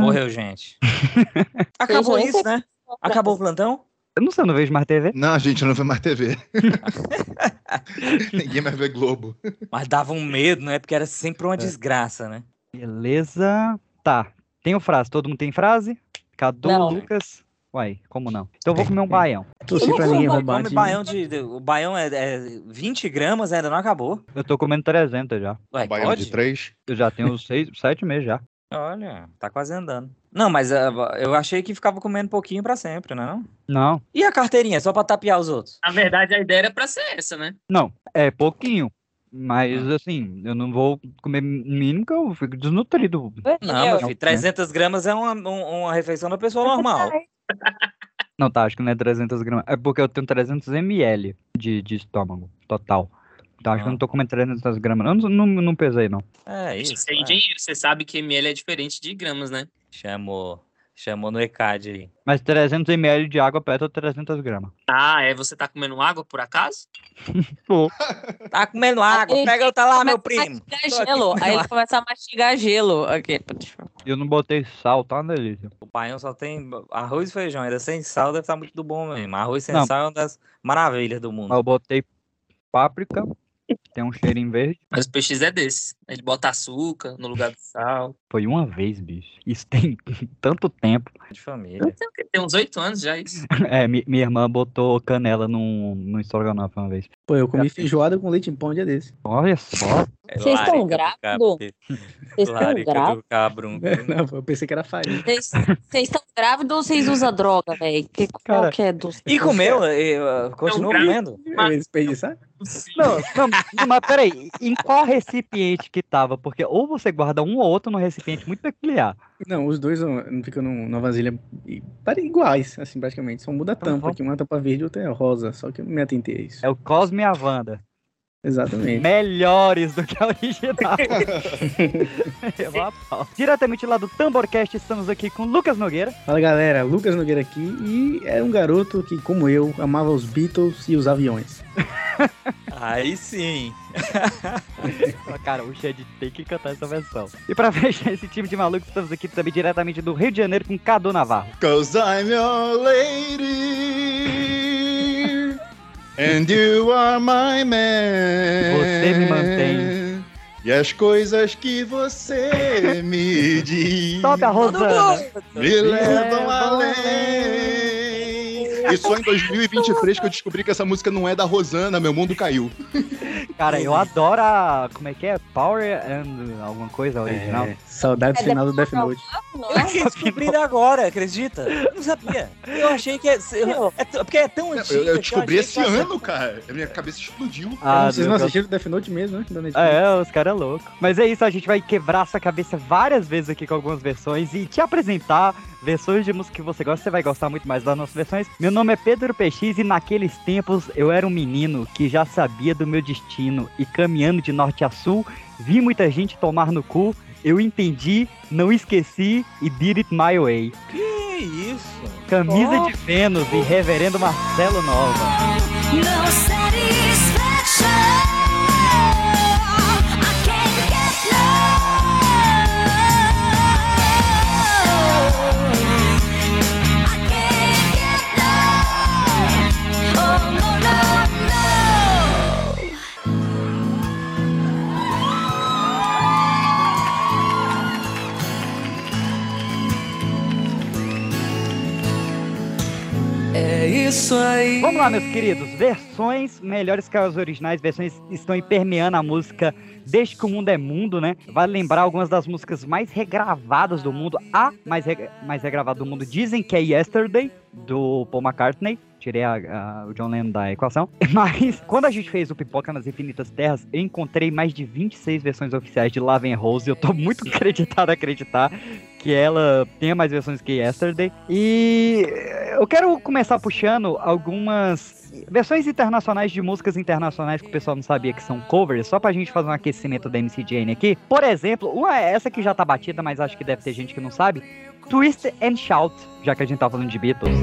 Morreu, gente. Acabou isso, né? Acabou o plantão? Eu não sei, eu não vejo mais TV. Não, gente, eu não vê mais TV. Ninguém mais vê Globo. Mas dava um medo, né? Porque era sempre uma desgraça, né? Beleza. Tá. Tenho frase. Todo mundo tem frase? Cadu, Não. Lucas. Uai, como não? Então eu vou comer um baião. Torci Eu pra ninguém vou- roubar. Come de- baião de, de- O baião é, é 20 gramas, ainda não acabou. Eu tô comendo 300 já. Ué, Baião pode? de três. Eu já tenho seis, sete meses já. Olha, tá quase andando. Não, mas ah, eu achei que ficava comendo pouquinho pra sempre, não? Não, E a carteirinha, só pra tapear os outros? Na verdade, a ideia era pra ser essa, né? não. É pouquinho. Mas assim, eu não vou comer mínimo que eu fico desnutrido. Não, meu filho, 300 gramas é uma, um- uma refeição da pessoa normal. Não, tá, acho que não é 300 gramas. É porque eu tenho 300 ml de, de estômago, total. Então acho que eu Ah. não tô comendo 300 gramas. Eu não, não, não pesei, não. É isso. Você é é. engenheiro, você sabe que ml é diferente de gramas, né? Chamou, chamou no ECAD aí. Mas 300 ml de água perto de 300 gramas. Ah, é? Você tá comendo água, por acaso? Pô, Tá comendo água, Ele pega outra lá, meu primo. Tô gelo. Aí ele começa a mastigar gelo. Aqui. eu não botei sal, tá uma delícia. O baião só tem arroz e feijão, ainda sem sal deve estar muito do bom mesmo. Arroz sem Não. sal é uma das maravilhas do mundo. eu botei páprica, tem um cheirinho verde. Mas o PX é desse. Ele bota açúcar no lugar do sal. Foi uma vez, bicho. Isso tem tanto tempo. De família. Tem uns oito anos já isso. É, mi- minha irmã botou canela num, num estrogonofe uma vez. Pô, eu comi feijoada com leite em pão um dia desse. Olha só. Vocês estão do grávidos? Vocês estão grávidos? do cabrunco. Não, eu pensei que era farinha. Vocês estão grávidos ou vocês usam droga, velho? Que- Qual que é dos... E comeu? Uh, continuou comendo? Eu ia desperdiçar? Não, não, não, mas peraí, em qual recipiente que tava? Porque ou você guarda um ou outro num recipiente muito peculiar. Não, os dois ficam num- numa vasilha iguais, assim, praticamente. Só muda a tampa, vamos- que uma tampa verde e outra é rosa. Só que eu não me atentei a isso. É o Cosme e a Wanda. Exatamente. Melhores do que a original. Diretamente lá do Tamborcast, estamos aqui com Lucas Nogueira. Fala galera, Lucas Nogueira aqui e era um garoto que, como eu, amava os Beatles e os aviões. Aí sim. Cara, o Shed tem que cantar essa versão. E pra fechar esse time de malucos, estamos aqui também diretamente do Rio de Janeiro com Cadu Navarro. Cause I'm your lady. And you are my man. Você me mantém. E as coisas que você me diz Sobe a Rosana. me levam levam além. E só em 2023 que eu descobri que essa música não é da Rosana, meu mundo caiu. Cara, eu adoro a. Como é que é? Power and alguma coisa original. É, saudades É final do Death Note. Não Eu é? fiquei descobrindo agora, acredita? Eu não sabia. Eu achei que é. é porque é tão antigo. Eu, eu descobri esse ano, cara. A minha cabeça explodiu. Ah, Vocês não eu- assistiram Death Note mesmo, né? Netflix? É, os caras é louco. Mas é isso, a gente vai quebrar sua cabeça várias vezes aqui com algumas versões e te apresentar versões de música que você gosta. Você vai gostar muito mais das nossas versões. Meu nome é Pedro PX e naqueles tempos eu era um menino que já sabia do meu destino e caminhando de norte a sul, vi muita gente tomar no cu. Eu entendi, não esqueci e did it my way. Que isso? Camisa de Vênus e Reverendo Marcelo Nova. No satisfaction. Isso aí. Vamos lá, meus queridos. Versões melhores que as originais. Versões estão aí permeando a música desde que o mundo é mundo, né? Vale lembrar algumas das músicas mais regravadas do mundo. A mais, re- mais regravada do mundo dizem que é Yesterday, do Paul McCartney. Tirei a- a- o John Lennon da equação. Mas, quando a gente fez o Pipoca nas Infinitas Terras, eu encontrei mais de 26 versões oficiais de Love and Rose. E eu tô muito acreditado a acreditar que ela tenha mais versões que Yesterday. E eu quero começar puxando algumas versões internacionais de músicas internacionais que o pessoal não sabia que são covers, só pra gente fazer um aquecimento da MC Jane aqui. Por exemplo, uma essa que já tá batida, mas acho que deve ter gente que não sabe. Twist and Shout, já que a gente tá falando de Beatles.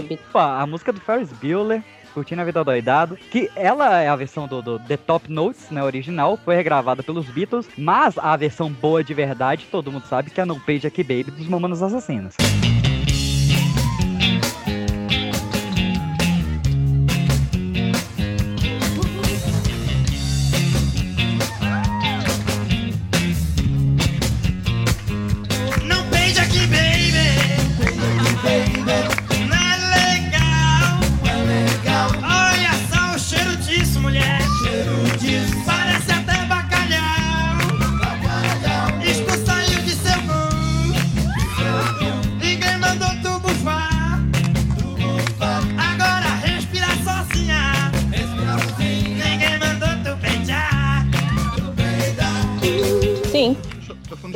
Opa, a música do Ferris Bueller, Curtindo a Vida Doidado, que ela é a versão do, do The Top Notes, né, original, foi regravada pelos Beatles, mas a versão boa de verdade, todo mundo sabe que é a No Page Aqui Baby dos Mamonas Assassinas. Não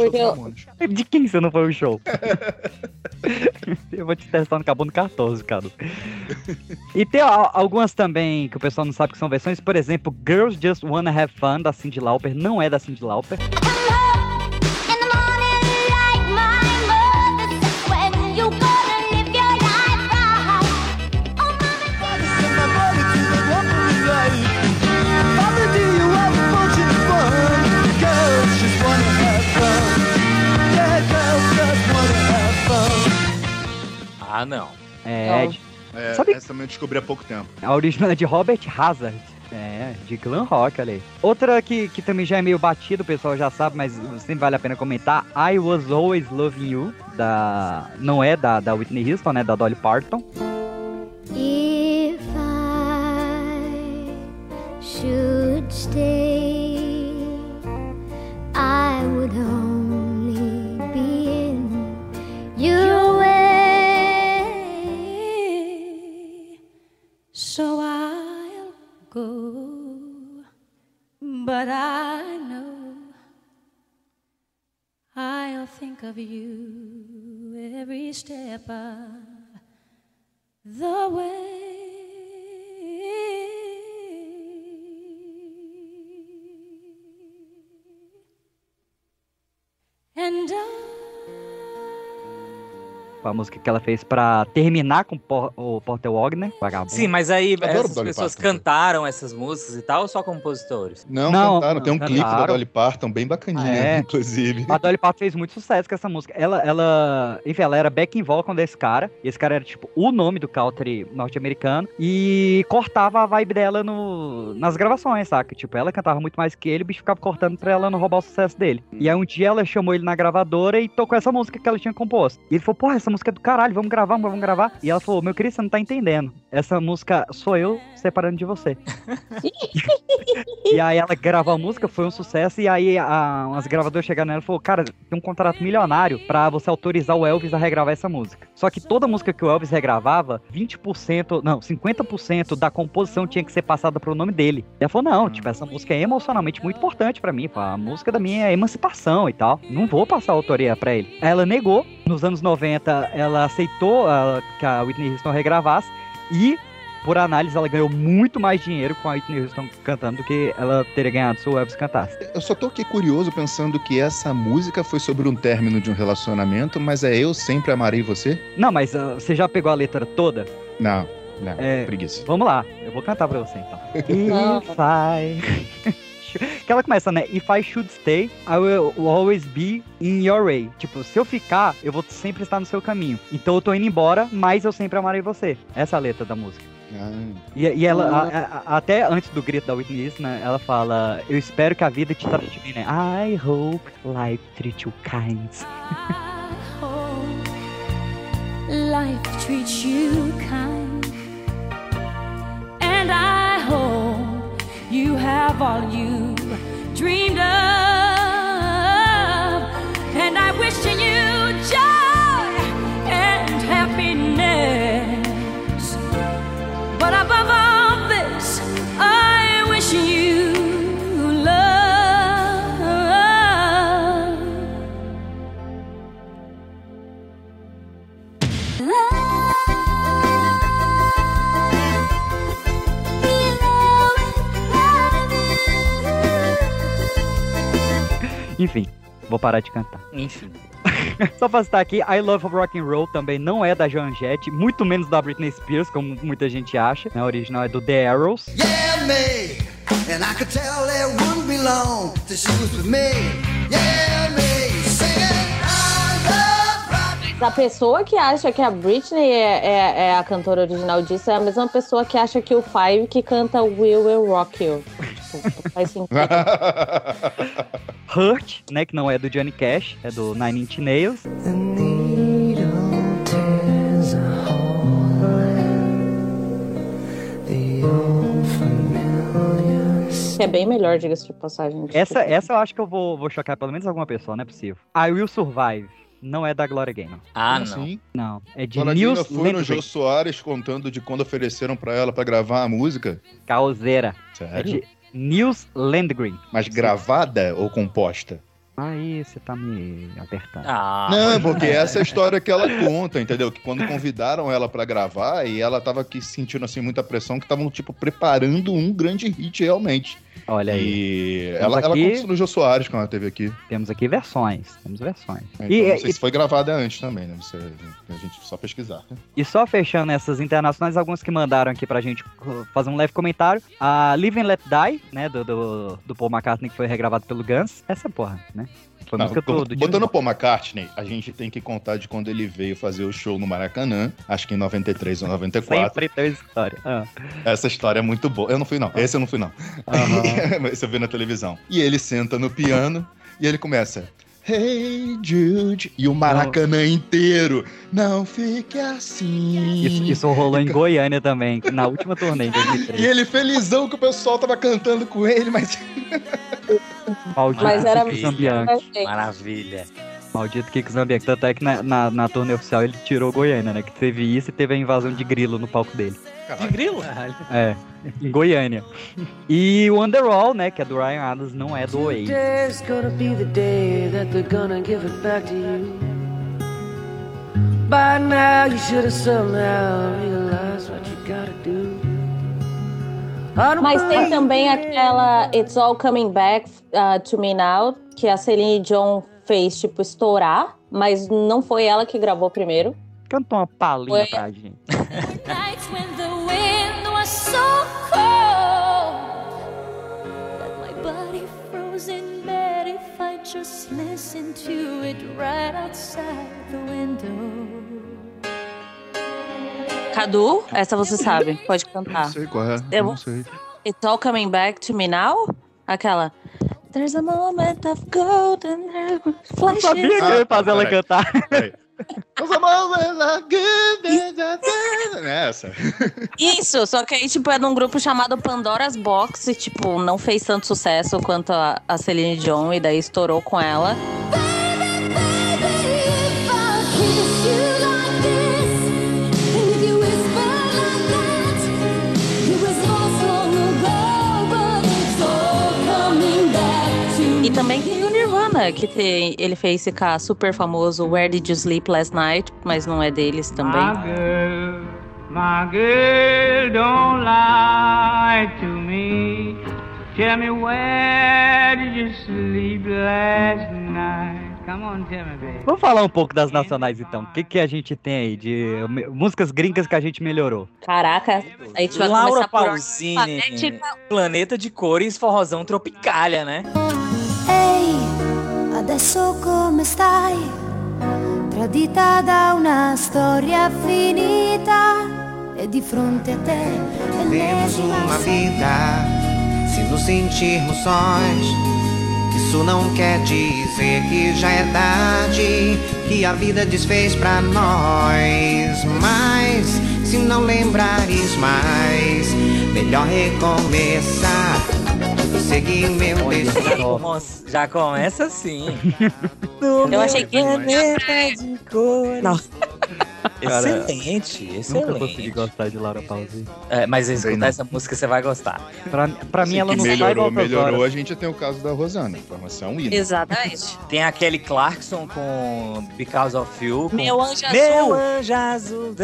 Show eu-. De quem você não foi o show? eu vou te testar no Carbono 14, cara. E tem algumas também que o pessoal não sabe que são versões. Por exemplo, Girls Just Wanna Have Fun, da Cyndi Lauper. Não é da Cyndi Lauper. Também eu descobri há pouco tempo. a original é de Robert Hazard. É, de glam rock, olha aí. Outra que, que também já é meio batido, o pessoal já sabe, mas sempre vale a pena comentar. I Was Always Loving You, da... Não é da, da Whitney Houston, né? Da Dolly Parton. If I should stay, I would only be in your So I'll go, but I know I'll think of you every step of the way. And I A música que ela fez pra terminar com o Por- o Porter Wagner, vagabundo. Sim, mas aí Adoro essas Dolly pessoas Parton. cantaram essas músicas e tal, ou só compositores? Não, Não, cantaram. Tem um não, clipe da cantaram. Dolly Parton, bem bacaninha, Ah, é? inclusive. A Dolly Parton fez muito sucesso com essa música. Ela, ela, enfim, ela era back vocal desse cara. E esse cara era, tipo, o nome do country norte-americano. E cortava a vibe dela no, nas gravações, saca? Tipo, ela cantava muito mais que ele, o bicho ficava cortando pra ela não roubar o sucesso dele. E aí um dia ela chamou ele na gravadora e tocou essa música que ela tinha composto. E ele falou, porra, essa música é do caralho, vamos gravar, vamos gravar. E ela falou, meu querido, você não tá entendendo. Essa música sou eu separando de você. E aí ela gravou a música, foi um sucesso, e aí a, umas gravadoras chegaram nela e falou, cara, tem um contrato milionário pra você autorizar o Elvis a regravar essa música. Só que toda música que o Elvis regravava, 20%, não, 50% da composição tinha que ser passada pro nome dele. E ela falou, não, tipo, essa música é emocionalmente muito importante pra mim, a música da minha emancipação e tal. Não vou passar a autoria pra ele. Ela negou, nos anos 90 ela aceitou ah, que a Whitney Houston regravasse, e por análise, ela ganhou muito mais dinheiro com a Whitney Houston cantando do que ela teria ganhado se o Elvis cantasse. Eu só tô aqui curioso pensando que essa música foi sobre um término de um relacionamento, mas é Eu Sempre Amarei Você? Não, mas ah, você já pegou a letra toda? Não, não, É. preguiça. Vamos lá, eu vou cantar pra você então. If I... Que ela começa, né? If I should stay, I will always be in your way. Tipo, se eu ficar, eu vou sempre estar no seu caminho. Então eu tô indo embora, mas eu sempre amarei você. Essa é a letra da música. Ah, E, e ela, a- a- até antes do grito da Whitney Houston, né, ela fala: Eu espero que a vida te trate bem, né? I hope life treat you kind. I hope life treats you kind. And I hope you have all you dreamed of. And I wish you parar de cantar. Enfim. Só pra citar aqui, I Love Rock and Roll também não é da Joan Jett, muito menos da Britney Spears, como muita gente acha. né? A original é do The Arrows. Yeah, me. And I could tell it wouldn't be long till she was with me. Yeah, me. A pessoa que acha que a Britney é, é- é a cantora original disso é a mesma pessoa que acha que o Five que canta We Will Rock You. Tipo, faz sentido. Hurt, né, que não é do Johnny Cash, é do Nine Inch Nails. É bem melhor, diga-se de passagem. Essa, essa eu acho que eu vou, vou chocar pelo menos alguma pessoa, não é possível. I Will Survive, não é da Gloria Gaynor. Ah, não. assim? Não, é de Dona Nils Dina foi no. Jô Soares contando de quando ofereceram pra ela pra gravar a música. Causeira. É Sério? de Nils Landgren. Mas gravada ou composta? Aí você tá me apertando. Ah, Não, porque essa é a história que ela conta, entendeu? Que quando convidaram ela pra gravar e ela tava aqui sentindo assim muita pressão que estavam tipo preparando um grande hit realmente. Olha aí, E ela, ela aqui- contou isso no Jô Soares quando ela esteve aqui. temos aqui versões. Temos versões. Então, E, não sei e- se foi gravada antes também, né? Você, a gente só pesquisar. né? e só fechando essas internacionais, alguns que mandaram aqui pra gente fazer um leve comentário. A Live and Let Die, né, do, do, do Paul McCartney, que foi regravado pelo Guns. Essa porra, né? Foi Não, música tô- do, do botando Pop. Paul McCartney, a gente tem que contar de quando ele veio fazer o show no Maracanã, acho que em 93 ou 94. Sempre tem história. Ah, Essa história é muito boa. Eu não fui, não. Esse eu não fui, não. aham. Mas Você vê na televisão. E ele senta no piano e ele começa. Hey Jude. E o Maracanã inteiro. Não fique assim. Isso, isso rolou em Goiânia também, na última turnê em E 2003. ele felizão que o pessoal tava cantando com ele, mas. Maldito Mas era Kiko Zambianchi. maravilha. Maldito Kiko Zambianchi. Tanto é que na, na, na turnê oficial ele tirou Goiânia, né? Que teve isso e teve a invasão de grilo no palco dele. De grilo? É, em Goiânia. E o Underall, né? Que é do Ryan Adams, não é do Oasis. Today's gonna be the day that they're gonna give it back to you. By now, you should have somehow realized what you Mas tem também aquela It's All Coming Back uh, to Me Now, que a Celine Dion fez, tipo, estourar, mas não foi ela que gravou primeiro. Canta uma palhinha Oi. pra gente. Just listened to it right outside the window. Cadu, essa você sabe, pode cantar. Não sei qual é. Eu- Não sei. It's All Coming Back to Me Now? Aquela. There's a moment of golden Eu sabia que eu ia fazer ela peraí. cantar. Peraí. Amores are good. Nessa. Isso, só que aí, tipo, é num grupo chamado Pandora's Box e, tipo, não fez tanto sucesso quanto a, a Celine Dion e daí estourou com ela. E também tem o Nirvana, que tem, ele fez ficar super famoso Where Did You Sleep Last Night, mas não é deles também. girl, my girl, don't lie to me. Tell me where did you sleep last night? Come on, tell me, baby. Vamos falar um pouco das nacionais então. O que, que a gente tem aí de músicas gringas que a gente melhorou? Caraca, a gente vai Laura começar por Pausini, alfabética. Planeta de Cores, forrozão tropicalha, né? Adesso come stai? Tradita da una storia finita e di fronte a te Temos uma vida, se nos sentirmos sós. Isso não quer dizer que já é tarde, que a vida desfez pra nós. Mas se não lembrares mais, melhor recomeçar. Seguir meu destino. Já começa assim. Eu achei que Planeta de Cores. Não. Excelente, Nunca consegui excelente. gostar de Laura Pausini. É, mas escutar não. essa música você vai gostar. Pra, pra mim ela não sai melhorou, voltas melhorou. horas. A gente tem o caso da Rosana. Informação hino. Exatamente. Tem a Kelly Clarkson com Because of You. Com... Meu anjo Meu azul. anjo azul.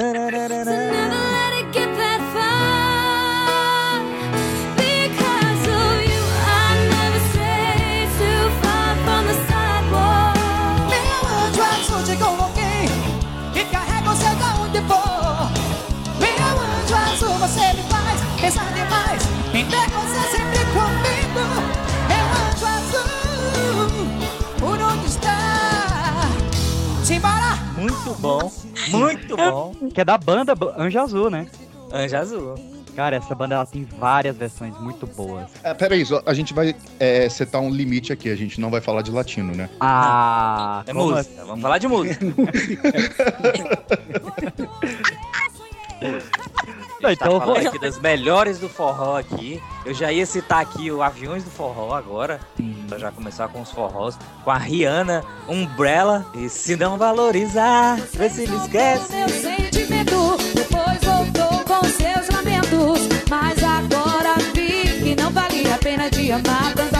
Bom. Muito bom. Que é da banda Anjo Azul, né? Anjo Azul. Cara, essa banda ela tem várias versões muito boas. É, peraí, só- a gente vai é, setar um limite aqui, a gente não vai falar de latino, né? Ah, É como música. Vamos falar de música. Não, Tá então vou- falando aqui das melhores do forró aqui. Eu já ia citar aqui o Aviões do Forró agora. Pra já começar com os forrós. Com a Rihanna, Umbrella. E se não valorizar, vê se ele esquece. Meu sentimento, depois voltou com seus lamentos. Mas agora vi que não valia a pena de amar tanto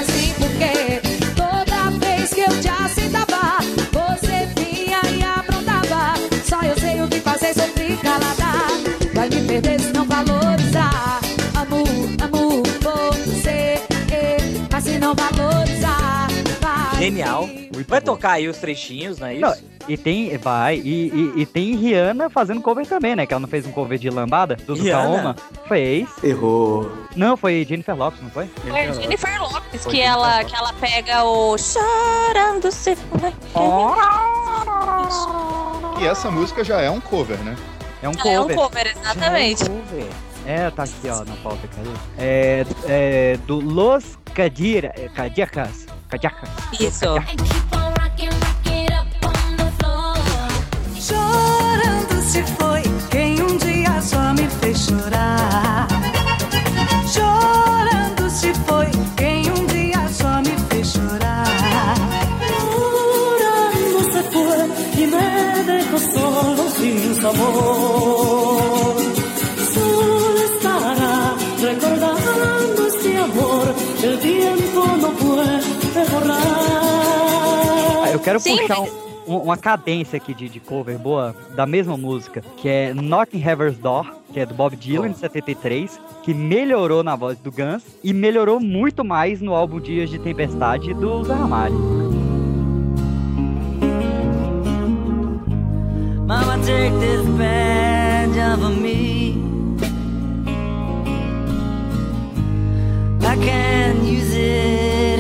perder se não valorizar. Amo, amo você. Mas se não valorizar, vai. Genial. Muito Vai bom. tocar aí os trechinhos, não é isso? Não, e tem, vai, e, e, e tem Rihanna fazendo cover também, né? Que ela não fez um cover de lambada do Rihanna? Kaoma? Fez. Errou. Não, foi Jennifer Lopes, não foi? Foi Jennifer Lopes Foi que Jennifer ela, Lopes. que ela pega o chorando se foi. E essa música já é um cover, né? É um É um cover. cover, exatamente. Cover. É, tá aqui, ó, na pauta, cadê? É, é do Los Cadira, é, Cadiacas. Cadiacas. Isso. Chorando se foi quem um dia só me fez chorar. Quero Sim, puxar um- um- uma cadência aqui de, de cover boa da mesma música, que é Knocking Heaven's Door, que é do Bob Dylan, de 73, que melhorou na voz do Guns e melhorou muito mais no álbum Dias de Tempestade do Zé Ramalho. Mama, take this badge off of me. I can't use it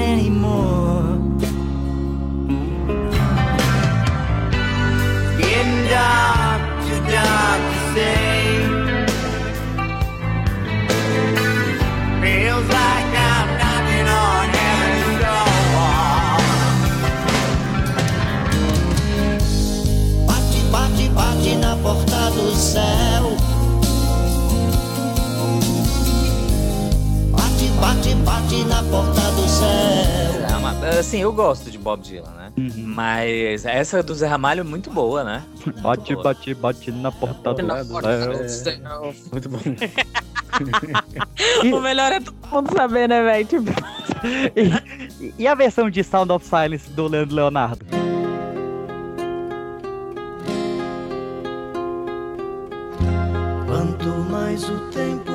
Bate, bate, bate na porta do céu. Bate, bate, bate na porta do céu. Assim, eu gosto de Bob Dylan, né? Mas essa do Zé Ramalho é muito boa, né? Bate, boa. bate, bate na porta do céu. Muito bom. O melhor é todo mundo saber, né, velho? Tipo, E, e a versão de Sound of Silence do Leandro Leonardo? Quanto mais o tempo.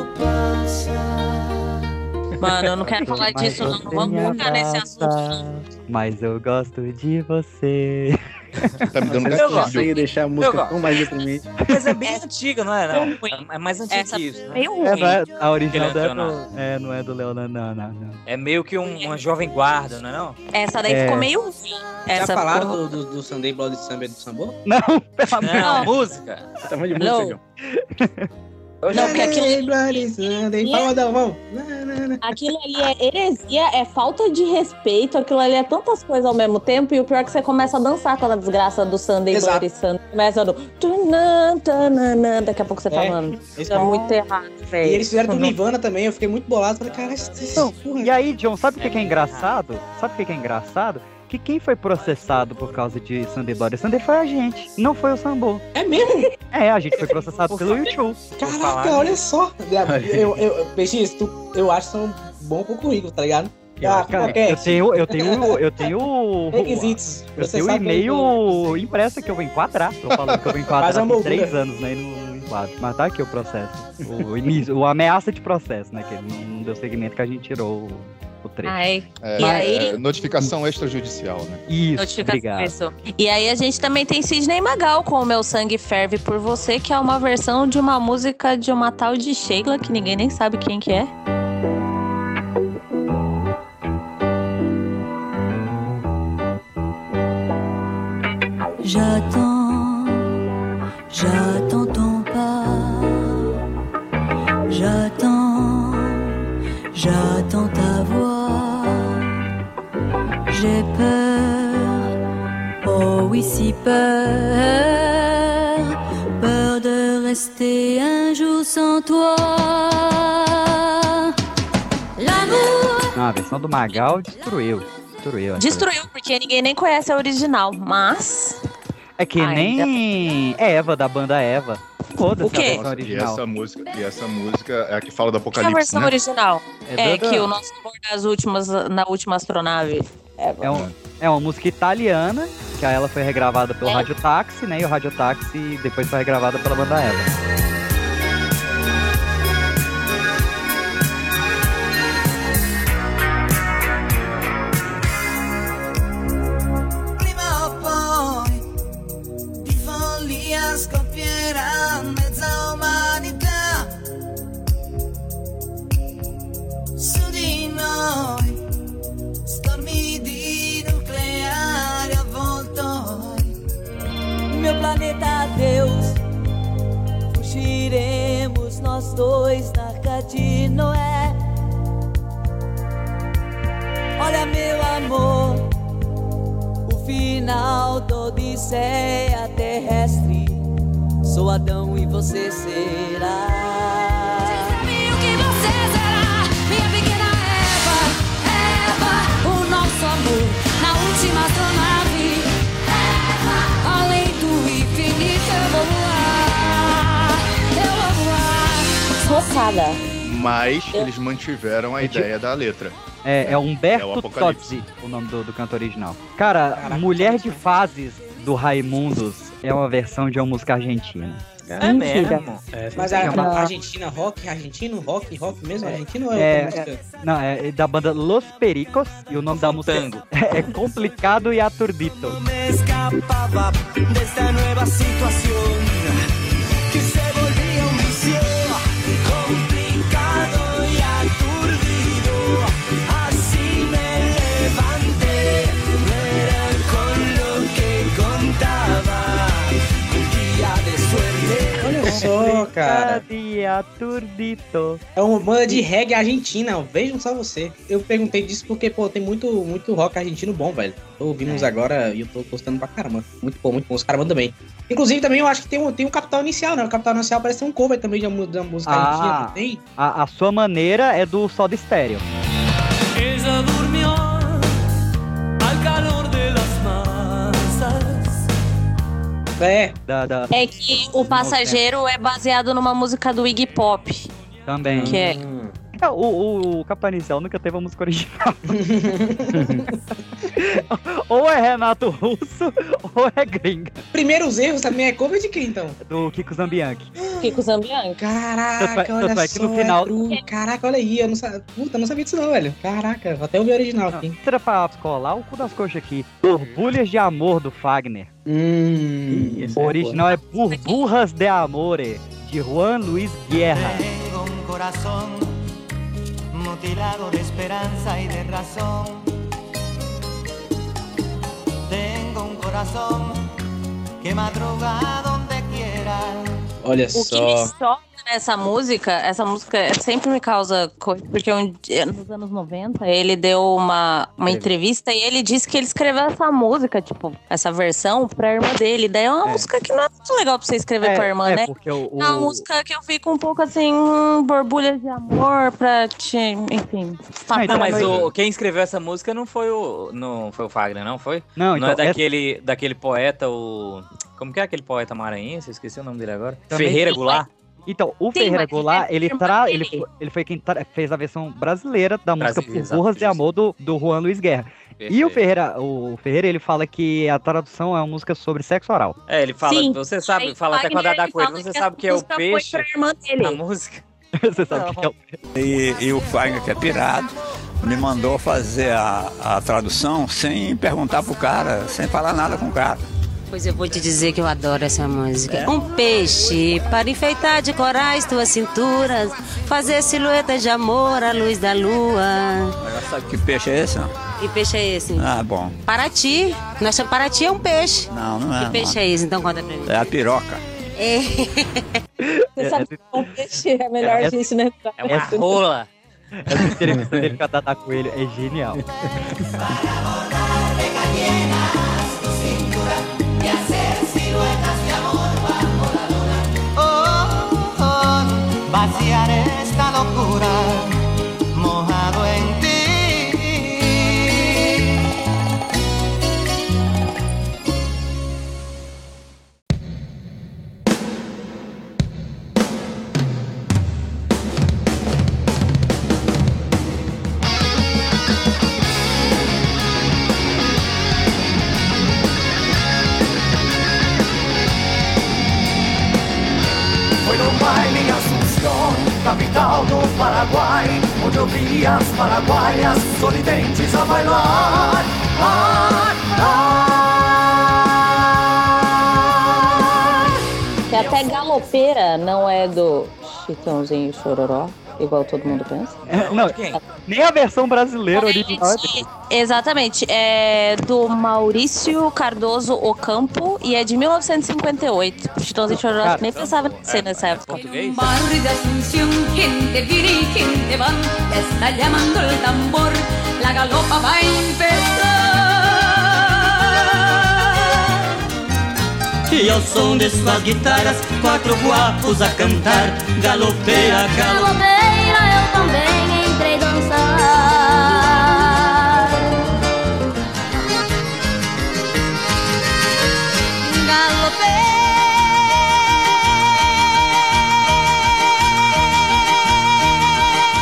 Mano, eu não quero falar disso, não. Não vamos tocar nesse assunto. Mas eu gosto de você. Tá me dando Eu gosto. Eu deixar a música tão mais deprimente. Mas é bem antiga, não é? Não. ruim. É mais antiga Essa que isso, né? meio É, ruim. não é, a original Aquele dela Leonardo. é, não é do Leonardo, não, não, não. É meio que um, uma jovem guarda, não é não? Essa daí É. ficou meio ruim. Já Essa falaram ficou- do, do, do Sunday Bloody Samba e do Sambô? Não, pelo amor Não, Não. música. Tá falando de Não. música, João. Não, porque aquilo, palma da mão. aquilo ali é heresia, é falta de respeito, aquilo ali é tantas coisas ao mesmo tempo, e o pior é que você começa a dançar quando a desgraça do Sunday Exato. Bloody Sunday começa tananã, Daqui a pouco você tá É, falando. Isso é muito errado, velho. E eles fizeram do Nirvana também, eu fiquei muito bolado. Falei, cara, isso. E aí, John, sabe o que, que é engraçado? Sabe o que, que é engraçado? Que quem foi processado por causa de Sunday Bloody Sunday foi a gente, não foi o Sambo. É mesmo? É, a gente foi processado pelo YouTube. Caraca, falar olha só. Eu, eu, tu, eu acho que são bom pro currículo, tá ligado? Ah, Cara, qualquer eu tenho, eu tenho, eu tenho. requisitos. Eu tenho o e-mail impresso que eu vou enquadrar. Tô falando que eu vou enquadrar aqui três anos, né? E não, não enquadro. Mas tá aqui o processo. O, início, o ameaça de processo, né? Que não, não deu seguimento que a gente tirou o, o trecho. Ai, É, E aí- é, notificação extrajudicial, né? Isso, notificação. obrigado. Isso. E aí a gente também tem Sidney Magal com o Meu Sangue Ferve por Você, que é uma versão de uma música de uma tal de Sheila, que ninguém nem sabe quem que é. J'attends J'attends ton pas, j'attends, j'attends ta. J'ai peur, oh oui si peur, peur de rester un jour sans toi. L'amour. Não, a versão do Magal destruiu. Destruiu. essa Destruiu, porque ninguém nem conhece a original, mas. É que Ai, nem Eva, da banda Eva. Foda-se O quê? E essa música, e essa música é a que fala do Que é a apocalipse, versão né? original. É É, que o nosso amor das últimas, na última astronave. É, É, um- é uma música italiana, que aí ela foi regravada pelo É. Rádio Táxi, né? E o Rádio Táxi depois foi regravada pela banda Eva. Noi stormi di avvoltoi Meu planeta Deus, fugiremos nós dois na arca de Noé. Olha, meu amor, o final da Odisseia terrestre. Sou Adão e você será. o que você será, amor na última astronave. Além do infinito eu vou voar, eu vou voar. Chocada. Mas eles mantiveram a É tipo- ideia da letra. É, é É o Humberto Apocalipse. Tozzi, o nome do, do canto original. Cara, Mulher de Fases do Raimundos é uma versão de uma música argentina. É mesmo. Mas É a, uma- a Argentina rock, argentino rock, rock mesmo argentino ou é, É, música? Não, é da banda Los Pericos e o nome da música Tango. é Complicado e Aturdito. Cara. Aturdito. É uma banda de reggae argentina, ó. vejam só você. Eu perguntei disso porque, pô, tem muito, muito rock argentino bom, velho. Tô ouvindo uns agora e eu tô gostando pra caramba. Muito bom, muito bom. Os caras mandam bem. Inclusive, também eu acho que tem um, tem um Capital Inicial, né? O Capital Inicial parece ter um cover também de uma, de uma música Ah. argentina. Tem? A, a sua maneira é do Soda Stereo. Ella durmió al É, Da, da- É que o passageiro é baseado numa música do Iggy Pop. também. Que é. É, o, o, nunca teve a música original. ou é Renato Russo, ou é gringa. primeiros erros também é cover de quem, então? Do Kiko Zambianchi. Kiko Zambianchi. Caraca, Tanto é- olha tanto é que só, no final- é. Caraca, olha aí, eu não sabia, puta, eu não sabia disso não, velho. Caraca, vou até ouvir o original aqui. Será pra colar o cu das coxas aqui. Borbulhas de Amor, do Fagner. Hum, O original é Burburras de Amore, de Juan Luiz Guerra. Tengo un corazón mutilado de esperanza y de razón. Tengo un corazón que madruga donde quiera. Olha O que só. me choca nessa música, essa música sempre me causa coisa, porque um dia, nos anos 90 ele deu uma, uma entrevista e ele disse que ele escreveu essa música, tipo, essa versão pra irmã dele. Daí é uma É. música que não é muito legal pra você escrever pra irmã, é né? porque o, o- É uma música que eu fico um pouco assim, hum, borbulhas de amor pra te, enfim. Ah, então, Não, mas o, quem escreveu essa música não foi o. Não foi o Fagner, não foi? Não, Não, então, é essa- daquele, daquele poeta, o. Como que é aquele poeta maranhense? Eu esqueci o nome dele agora. Também- Ferreira Goulart. Então, o Sim, Ferreira Goulart, ele, tra... ele, foi, ele foi quem tra- fez a versão brasileira da música Brasileira, Burburras de Amor do, do Juan Luiz Guerra. E o Ferreira, o Ferreira, ele fala que a tradução é uma música sobre sexo oral. É, ele fala, Sim. você sabe, Aí fala até da ele coisa, você que sabe que é o peixe pra irmã dele. na música. Você sabe que é o... E, e o Fagner, que é pirado, me mandou fazer a, a tradução sem perguntar pro cara, sem falar nada com o cara. Pois eu vou te dizer que eu adoro essa música. Um peixe para enfeitar de corais tuas cinturas, fazer silhuetas de amor à luz da lua. Agora sabe que peixe é esse? Não? Que peixe é esse? Ah, bom. Paraty. Nós chamamos Paraty é um peixe. Não, não é. Que peixe não. é esse? Então conta pra mim. É a piroca. Você sabe que é um peixe, é melhor É- a gente entrar. É uma rola. Essa entrevista dele com a Tata Coelho é genial. Oh, oh, vaciar esta locura não é do Chitãozinho e Chororó, igual todo mundo pensa. É, Não, nem a versão brasileira original é. Exatamente, é do Maurício Cardoso Ocampo e é de 1958. Chitãozinho e Chororó Cara, nem pensava em ser nessa época. Português? Está llamando el tambor, la galopa va a empezar. E ao som de suas guitarras, quatro guapos a cantar, galopeira, galopeira. Galopeira, eu também entrei dançar.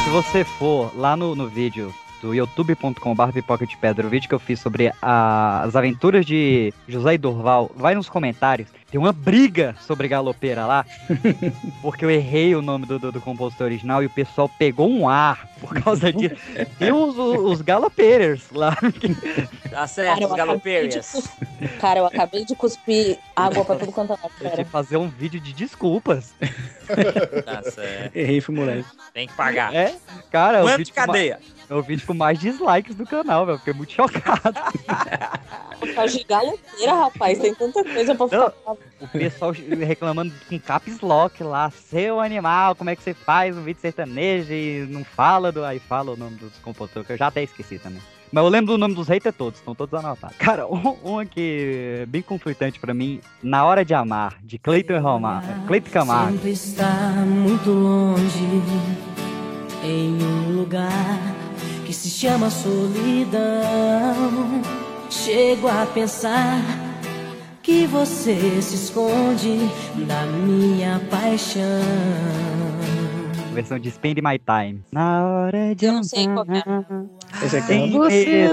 Se você for lá no, no vídeo do youtube.com.br pipoca de pedra, o vídeo que eu fiz sobre a- as aventuras de José e Durval, vai nos comentários. Tem uma briga sobre galopeira lá, porque eu errei o nome do, do, do compositor original e o pessoal pegou um ar por causa disso. Tem os, os galopeiros lá. Tá certo, os galopeiras. Cara, eu acabei de cuspir água pra tudo quanto é Eu que fazer um vídeo de desculpas. Tá certo. Errei, fui moleque. Tem que pagar. É, cara, o Quanto de cadeia? É o vídeo com mais dislikes do canal, velho. Fiquei muito chocado. Causa de galopeira, rapaz, tem tanta coisa pra falar. O pessoal reclamando com caps lock lá, seu animal, como é que você faz um vídeo sertanejo e não fala do. Aí fala o nome dos compositores, que eu já até esqueci também. Mas eu lembro do nome dos haters todos, estão todos anotados. Cara, um, um aqui bem conflitante pra mim, Na Hora de Amar, de Cleiton Romar, Cleiton Camargo. Sempre está muito longe, em um lugar que se chama solidão. Chego a pensar que você se esconde da minha paixão. Versão de Spend My Time. Na hora de Eu não sei qual é. Esse aqui é você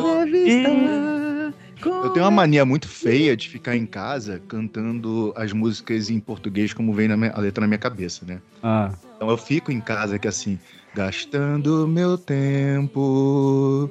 Eu tenho uma mania muito feia de ficar em casa cantando as músicas em português como vem na minha- a letra na minha cabeça, né? Ah. Então eu fico em casa que assim, gastando meu tempo,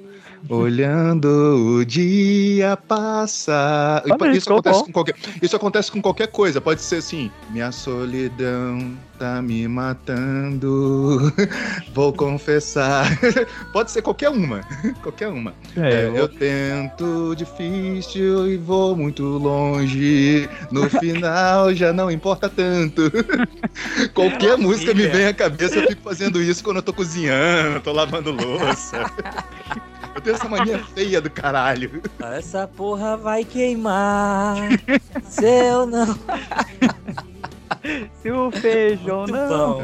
olhando o dia passar. Isso, acontece bom. com qualquer, isso acontece com qualquer coisa. Pode ser assim, minha solidão tá me matando, vou confessar. Pode ser qualquer uma, qualquer uma. É, eu tento difícil e vou muito longe. No final já não importa tanto. Qualquer música me vem à cabeça, eu fico fazendo isso quando eu tô cozinhando, tô lavando louça. Eu tenho essa mania feia do caralho. Essa porra vai queimar. Se eu não. Se o feijão não. Bom.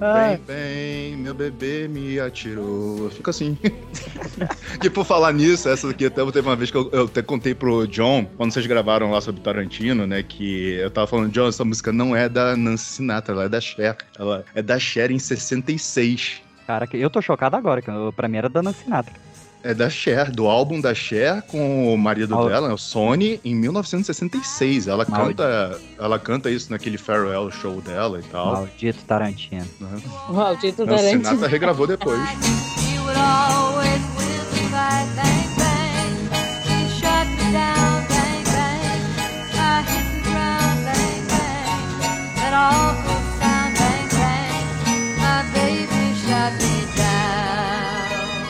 Ai. Bem, bem, meu bebê me atirou. Eu fico assim. e por falar nisso, essa daqui até teve uma vez que eu, eu até contei pro John, quando vocês gravaram lá sobre Tarantino, né? Que eu tava falando, John, essa música não é da Nancy Sinatra, ela é da Cher. Ela é da Cher em 66. Cara, que eu tô chocado agora, que pra mim era da Nancy Sinatra. É da Cher, do álbum da Cher com o marido Mal- dela, o Sony, em 1966. Ela Maldito. canta, ela canta isso naquele farewell show dela e tal. Maldito Tarantino. Maldito Nancy Tarantino. Sinatra regravou depois.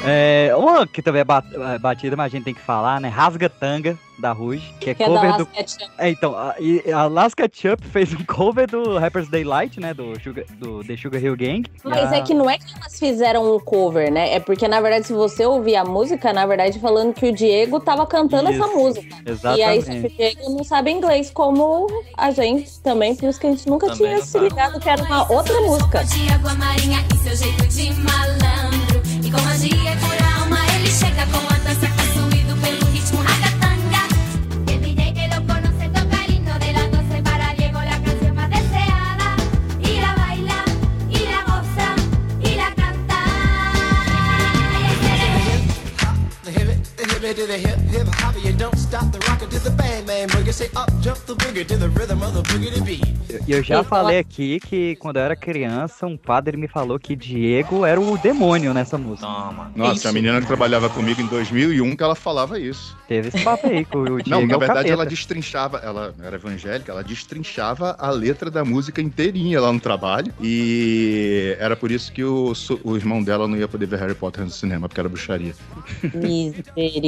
É, uma que também é é batida, mas a gente tem que falar, né? Rasga Tanga, da Rouge, que é Que é da cover Las do... Ketchup. É, então, a, a Las Ketchup fez um cover do Rapper's Daylight, né? Do, Sugar, do The Sugar Hill Gang. Mas a- é que não é que elas fizeram um cover, né? É porque, na verdade, se você ouvir a música, na verdade, falando que o Diego tava cantando essa Isso, música. Exatamente. E aí, só que o Diego não sabe inglês, como a gente também, por isso que a gente nunca Também tinha se ligado que era uma outra música. de água marinha e seu jeito de malandro. E com magia hip it to the hip hip hop. You don't stop the rocker to the bang bang boogie. Say up jump the boogie to the rhythm of the boogie to beat. E eu já falei aqui que quando eu era criança, um padre me falou que Diego era o demônio nessa música. Toma. Nossa, Isso. a menina que trabalhava comigo em 2001 que ela falava isso. Teve esse papo aí com o Diego. Não, na verdade ela destrinchava, ela era evangélica, ela destrinchava a letra da música inteirinha lá no trabalho. E era por isso que o, o irmão dela não ia poder ver Harry Potter no cinema, porque era bruxaria. Misericórdia.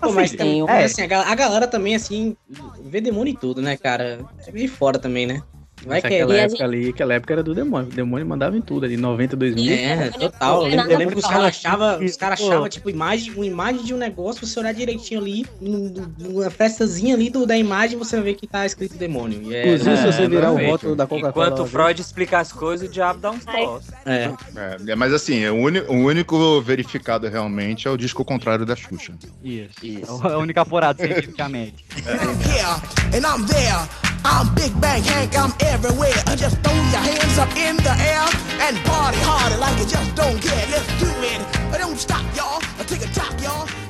Pô, mas, Tem também, um- mas assim, a galera também, assim, vê demônio em tudo, né, cara? É meio fora também, né? Vai que aquela E a época gente- ali, aquela época era do demônio. O demônio mandava em tudo ali, 90, 2000. É, total. Eu lembro, eu lembro que os caras achavam, os caras achavam, tipo, imagem, uma imagem de um negócio, você olhar direitinho ali, numa festazinha ali do, da imagem, você vai ver que tá escrito demônio. E é, Inclusive, se você virar o rótulo da Coca-Cola. Enquanto o Freud explica as coisas, o diabo dá uns troços. é. É, é, mas assim, o, uni- o único verificado realmente é o disco contrário da Xuxa. Isso. É a única apurada cientificamente. Yeah, and I'm there. I'm Big Bang Hank, I'm everywhere. Uh, Just throw your hands up in the air and party harder like you just don't care. Let's do it. Don't stop, y'all. Uh, Take a top, y'all.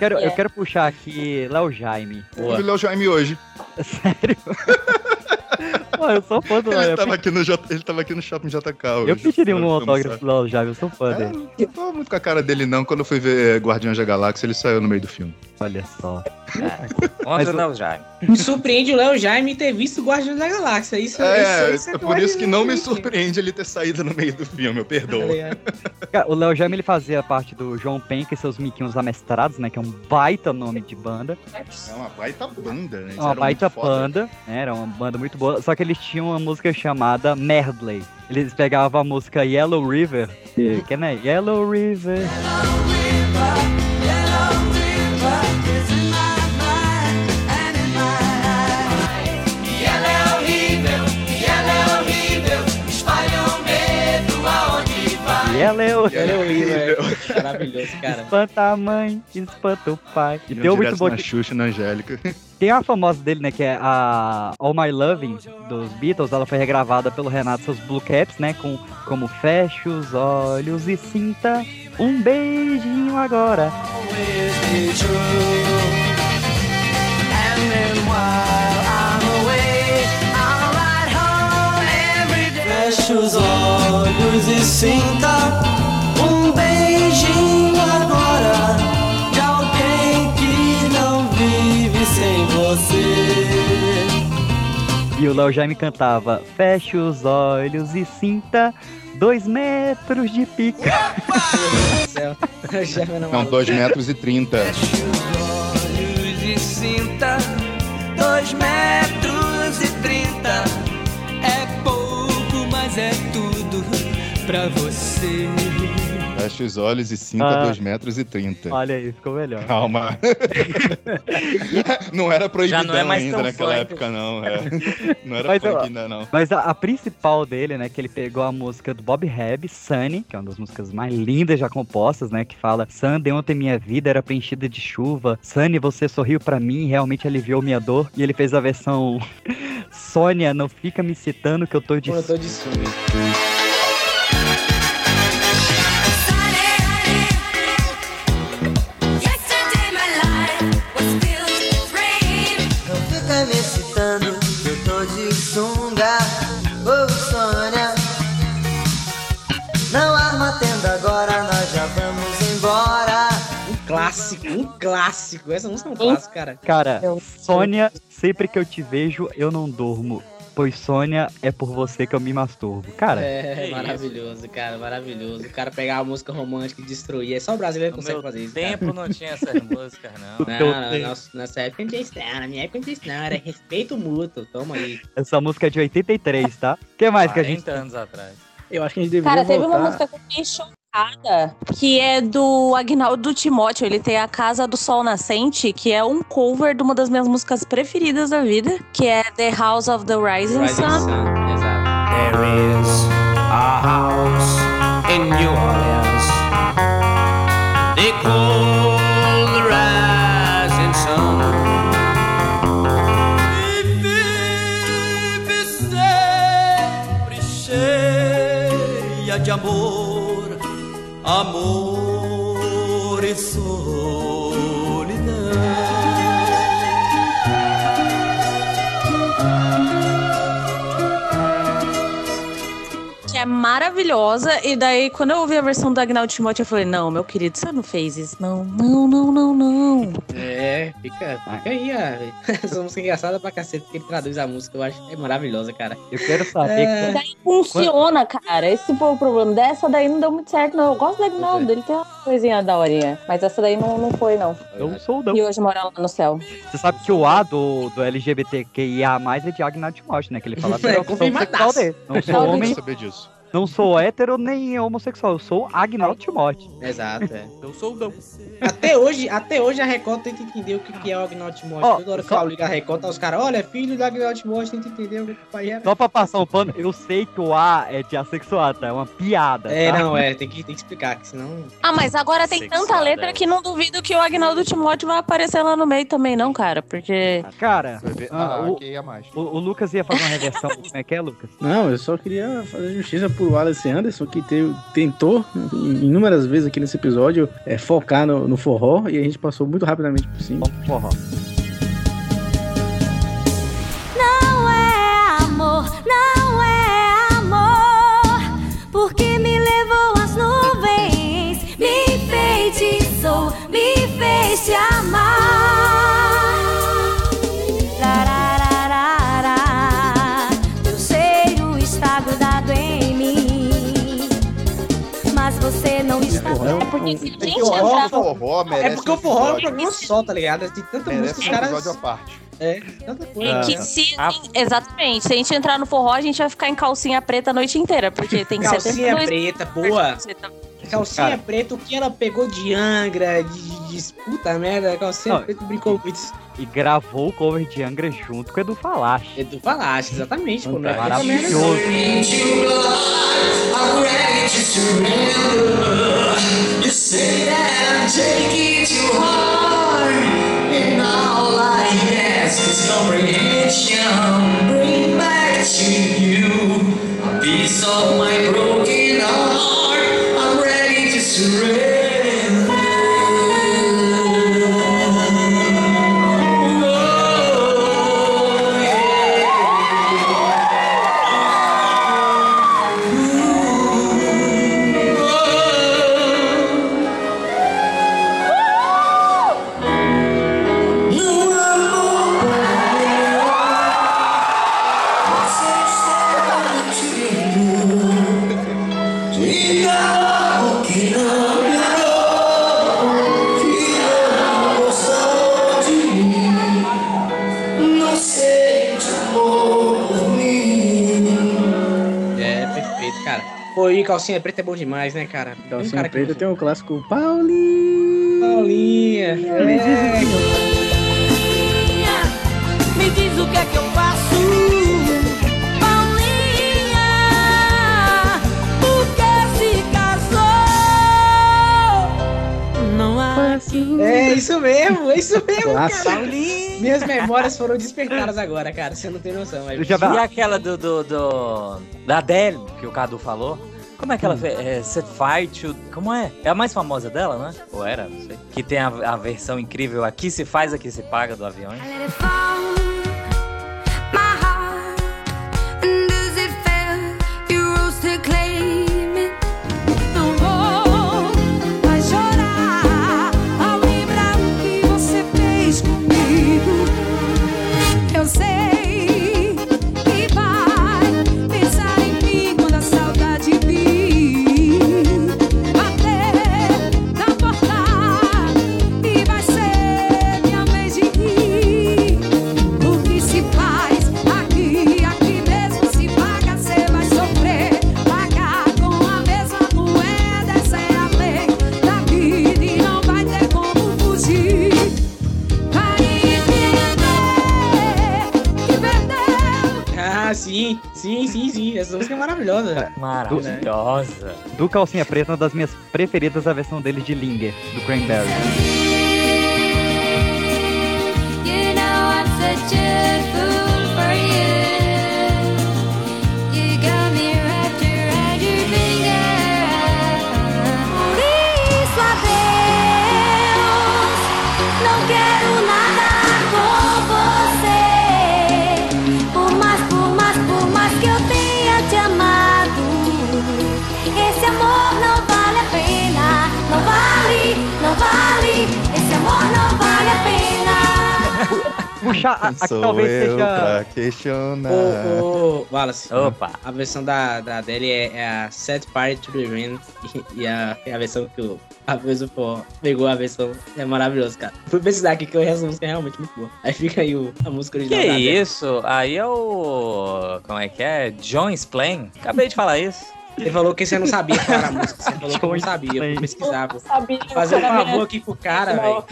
Oh. Cara, eu quero, É. quero puxar aqui Léo Jaime. Eu vi o Léo Jaime hoje. Sério? Pô, eu sou fã do Léo. Ele tava, aqui no, J- ele tava aqui no shopping JK hoje. eu pediria um autógrafo do Léo Jaime, eu sou fã É, dele. não tô muito com a cara dele, não. Quando eu fui ver Guardiões da Galáxia, ele saiu no meio do filme. Olha só. Contra o- o Léo Jaime. Me surpreende o Léo Jaime ter visto Guardiões da Galáxia. Isso, É, isso, isso é por isso que não me surpreende. ele ter saído no meio do filme, eu perdoo. Cara, o Léo Jaime ele fazia parte do João Penca e seus miquinhos amestrados, né? Que é um baita nome de banda. É uma baita banda, né? Eles É uma eram baita banda, né? Era uma banda muito boa. Só que eles tinham uma música chamada Medley. Eles pegavam a música Yellow River, que, que né? Yellow River. É horrível, e ela é horrível, espalha o medo aonde vai. E ela é horrível, maravilhoso, cara. Espanta a mãe, espanta o pai. E deu muito bom. na Xuxa na Angélica. Tem uma famosa dele, né? Que é a All My Loving dos Beatles. Ela foi regravada pelo Renato seus Blue Caps, né? Com como feche os olhos e sinta um beijinho agora. Feche os olhos e sinta um beijinho agora de alguém que não vive sem você. E o Léo Jaime cantava Feche os olhos e sinta dois metros de pica. Não, 2 metros e 30. olhos e sinta dois metros e trinta. É pouco, mas é tudo pra você. Feche os olhos e sinta Ah. 2 metros e 30. Olha aí, ficou melhor. Calma. não era proibidão não é ainda naquela funk. época, não. é. Não era Mas, funk ainda, não. Mas a, a principal dele, né, que ele pegou a música do Bob Hebb, Sunny, que é uma das músicas mais lindas já compostas, né, que fala Sunday, ontem minha vida era preenchida de chuva, Sunny, você sorriu pra mim, realmente aliviou minha dor, e ele fez a versão Sônia, não fica me citando que eu tô de... Eu tô de ciúme. Clássico, um clássico. Essa música é um clássico, cara. Cara, Sônia, sempre que eu te vejo, eu não durmo. Pois Sônia, é por você que eu me masturbo. Cara, É, Que maravilhoso, cara, maravilhoso. O cara pegar a música romântica e destruir. É só o brasileiro que No consegue fazer isso. tempo não tinha essas músicas, não. Não, não, nossa, nessa época não tinha isso, não. Na minha época não tinha isso, não. Era respeito mútuo. Toma aí. essa música é de 83, tá? O que mais que a gente... 40 anos atrás. Eu acho que a gente deveria Cara, teve uma voltar... música que eu chocada, que é do Agnaldo Timóteo. Ele tem a Casa do Sol Nascente, que é um cover de uma das minhas músicas preferidas da vida, que é The House of the Rising, Rising Sun. Sun, exato. There is a house in New Orleans. They call the rising sun. De amor, amor e Que maravilhosa. E daí, quando eu ouvi a versão do Agnaldo Timóteo, eu falei: Não, meu querido, você não fez isso. Não, não, não, não, não. É, fica, fica aí, ó. Essa música é engraçada pra cacete, porque ele traduz a música. Eu acho que é maravilhosa, cara. Eu quero saber... É. Daí funciona, cara. Esse foi o problema. Dessa daí não deu muito certo, não. Eu gosto do Agnaldo, ele tem uma coisinha da horinha. Mas essa daí não, não foi, não. Eu sou não. E hoje mora lá no céu. Você sabe que o A do, do LGBTQIA+, é de Agnaldo Timóteo, né? Que ele fala que É, é a opção confirmadaço. sexual dele. Não sou Não, homem, Quero saber disso. Não sou hétero nem homossexual. Eu sou Agnaldo Timóteo. Exato, é. Eu sou o Dão. Até hoje, até hoje a Record tenta entender o que que é o Agnaldo Timóteo. Ó, Toda hora que só- eu ligo a Record, tá os caras, olha, filho do Agnaldo Timóteo, tenta entender o que o pai é. Só pra passar um pano, eu sei que o A é de assexuado, tá? É uma piada, É, tá? não, é, tem que, tem que explicar, que senão. Ah, mas agora tem Sexual tanta letra dela. que não duvido que o Agnaldo Timóteo vai aparecer lá no meio também, não, cara. Porque. Cara, ah, Ah, o, que ia mais. o- o Lucas ia fazer uma reversão. Como é que é, Lucas? Não, eu só queria fazer justiça pro Wallace Anderson, que teve- tentou in- inúmeras vezes aqui nesse episódio é, focar no, no forró e a gente passou muito rapidamente por cima. Forró. Não é amor, não é amor, porque me levou às nuvens, me enfeitiçou, me fez te amar. Porque se a gente O entrar no forró merece É porque o forró é um programa só, tá ligado? Tem tanta música Merece que os um caras. à parte. É, tanta coisa. É que se, Ah. exatamente, se a gente entrar no forró, a gente vai ficar em calcinha preta a noite inteira, porque tem Calcinha 72 preta, boa. Calcinha Cara. preta, o que ela pegou de Angra, de, de, de puta merda, calcinha Não. preta brincou muito. E gravou o cover de Angra junto com o Edu Falache. Edu Falache, exatamente, é Maravilhoso. Say that I'm taking too hard, and all I ask is comprehension. Bring back to you a piece of my broken calcinha preta é bom demais, né, cara? Um Calcinha cara que- preta tem o clássico Paulinho. Paulinha. É. Me diz o que é que eu faço Paulinha Por que se casou Não há É isso mesmo, é isso mesmo, Clássico. cara. Minhas memórias foram despertadas agora, cara. Você não tem noção. Mas... E aquela do, do, do- Da Adele, que o Cadu falou? Como é que ela fez? É, Set Fire to... Como é? É a mais famosa dela, né? Ou era? Não sei. Que tem a, a versão incrível Aqui se faz, aqui se paga do avião. And does sim. Essa música é maravilhosa. Maravilhosa. Do Calcinha Preta, uma das minhas preferidas, a versão dele de Linger, do Cranberry. You know Puxar, a, a que Sou talvez eu seja. pra questionar. Ô, ô, Wallace. Opa. A versão da, da Adele é, é a Set Party to the Rain. E, e a, é a versão que o a vez o Forró pegou a versão. É maravilhoso, cara. Fui pesquisar aqui que eu essa música é realmente muito boa. Aí fica aí o, a música Que original da Adele. isso? Aí é o. Como é que é? John Splain? Acabei de falar isso. Ele falou que você não sabia falar a música. Você falou que eu não sabia. Eu fui pesquisar, pô. Fazer um favor aqui pro cara, velho.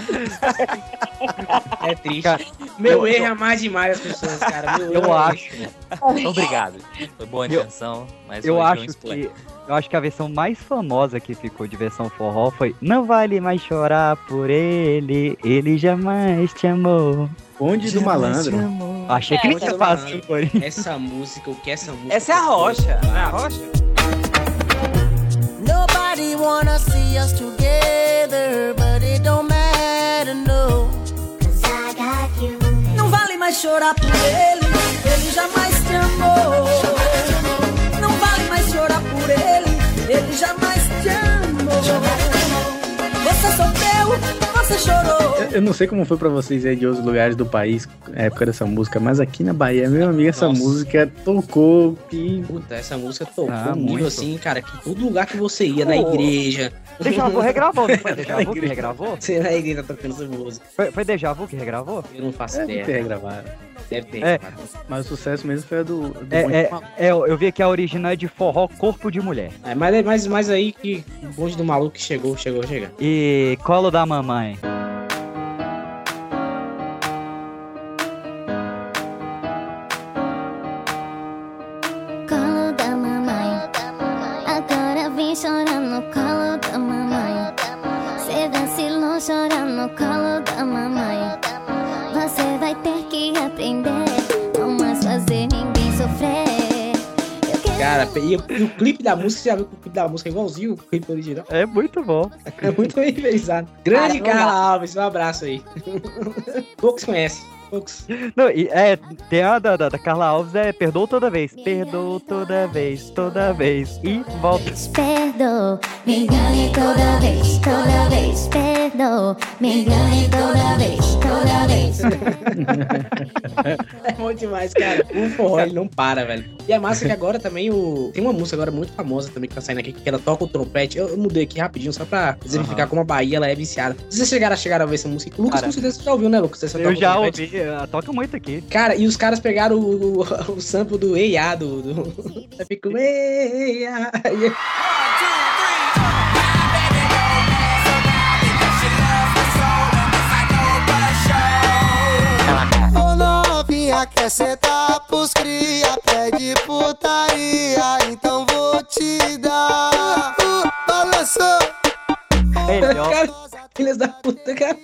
É triste. Meu erro é amar demais as pessoas, cara. Meu Eu erro é acho. Obrigado. Foi boa a intenção, mas Eu foi acho Splain. que. Eu acho que a versão mais famosa que ficou de versão forró foi Não vale mais chorar por ele, ele jamais te amou. Bonde do malandro. Achei que nem tinha fácil, Essa música, o que essa música. Essa é a rocha. Não é a rocha? Nobody wanna see us together, but it don't matter, no. Não vale mais chorar por ele, ele jamais te amou. Não vale mais chorar por ele, ele jamais te amou. Você sofreu, você chorou. Eu- Eu não sei como foi pra vocês aí de outros lugares do país, na época dessa música, mas aqui na Bahia, meu amigo, essa Nossa. música tocou que. Puta, essa música tocou Ah, um nível muito. assim, cara, que todo lugar que você ia, na Pô. igreja. Deja Vu regravou, não foi Deja Na Vu que regravou? Você na igreja tá tocando essa música. Foi, foi Deja Vu que regravou? Eu não faço Deve ideia. ter regravado. Deve ter. É. cara. Mas o sucesso mesmo foi a do. do É, é, é, eu vi que a original é de forró Corpo de Mulher. É, mas, mas, mas aí que o bonde do maluco que chegou, chegou, chega. E Colo da Mamãe. Cara, e, o- e o clipe da música, você já viu que o clipe da música é igualzinho o clipe original? É muito bom. É muito bem realizado. Grande Cara, Carla Alves, um abraço aí. Poucos conhecem. Não, e é, tem a da, da, da Carla Alves, é Perdoou toda vez. Perdoou toda vez, toda vez. E volta. Perdoa, me engane toda vez, toda vez. Perdoa, me engane toda vez, toda vez. É bom demais, cara. O forró, ele não para, velho. E é massa que agora também o... Tem uma música agora muito famosa também que tá saindo aqui, que ela toca o trompete. Eu, eu mudei aqui rapidinho, só pra exemplificar como a Bahia ela é viciada. Vocês chegaram a chegar a ver essa música? O Lucas com certeza você já ouviu, né, Lucas? Você Eu já ouvi, toca muito aqui. Cara, e os caras pegaram o, o, o sample do Eia, do... do... Eu fico... Eia... Ô novinha quer sentar pros cria, pede putaria, então vou te dar. Uh, balançou. Cara, filhas da puta, cara.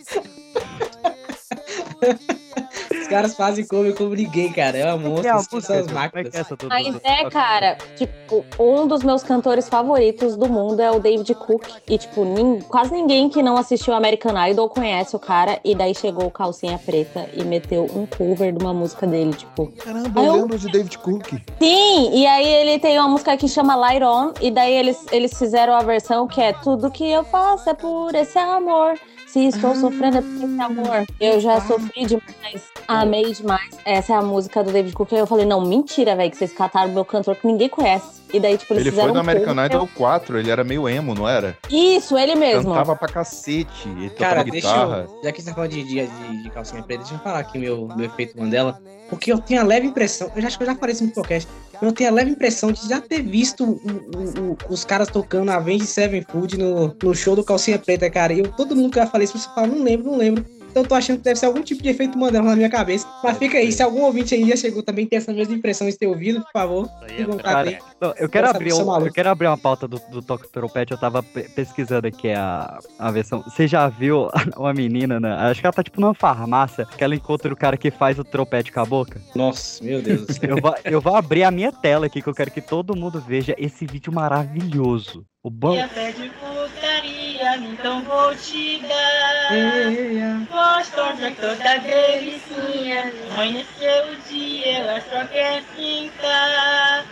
Os caras fazem cover como ninguém, cara. É uma monstro, é são as máquinas. É que é? Mas é, cara, tipo, um dos meus cantores favoritos do mundo é o David Cook. E, tipo, nin- quase ninguém que não assistiu American Idol conhece o cara. E daí chegou o Calcinha Preta e meteu um cover de uma música dele, tipo. Caramba, eu eu- lembro de David Cook. Sim, e aí ele tem uma música que chama Light On, e daí eles, eles fizeram a versão que é Tudo que eu faço é por esse amor. Se estou sofrendo é por esse amor. Eu já sofri demais, amei demais. Essa é a música do David Cook. Aí eu falei, não, mentira, velho, que vocês cataram meu cantor que ninguém conhece. E daí, tipo, eles Ele foi no American. Idol 4, ele era meio emo, não era? Isso, ele mesmo. Cantava pra cacete, ele Cara, guitarra. eu. Já que você tá falando de, de, de, de calcinha preta, deixa eu falar aqui meu, meu efeito Mandela. Porque eu tenho a leve impressão, eu já acho que eu já falei isso no podcast, eu tenho a leve impressão de já ter visto o- o- o- os caras tocando Avenged Sevenfold no, no show do Calcinha Preta, cara. E eu, todo mundo que já falei isso, você fala, não lembro, não lembro. Então eu tô achando que deve ser algum tipo de efeito Mandela na minha cabeça. Mas fica aí, se algum ouvinte aí já chegou também tem essa mesma impressão de ter ouvido, por favor, vontade Cara, não, eu quero abrir é um- eu quero abrir uma pauta do, do Toque Trompete, eu tava pe- pesquisando aqui a, a versão. Você já viu uma menina, né? Acho que ela tá tipo numa farmácia, que ela encontra o cara que faz o trompete com a boca. Nossa, meu Deus do céu. Eu vou, eu vou abrir a minha tela aqui, que eu quero que todo mundo veja esse vídeo maravilhoso. O banco. até de putaria, então vou te dar. Gostosa toda delicinha, amanheceu o dia, ela só quer fincar.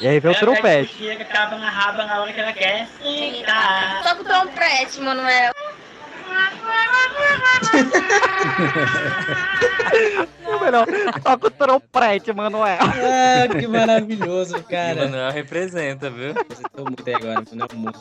E aí vem o trompete. Chega, acaba na raba na hora que ela quer sentar. Toca o trompete, Manuel. O melhor, toca o trompete, Manuel. Ah, que maravilhoso, E o cara. Manuel representa, viu? Tô muito aí agora, Manuel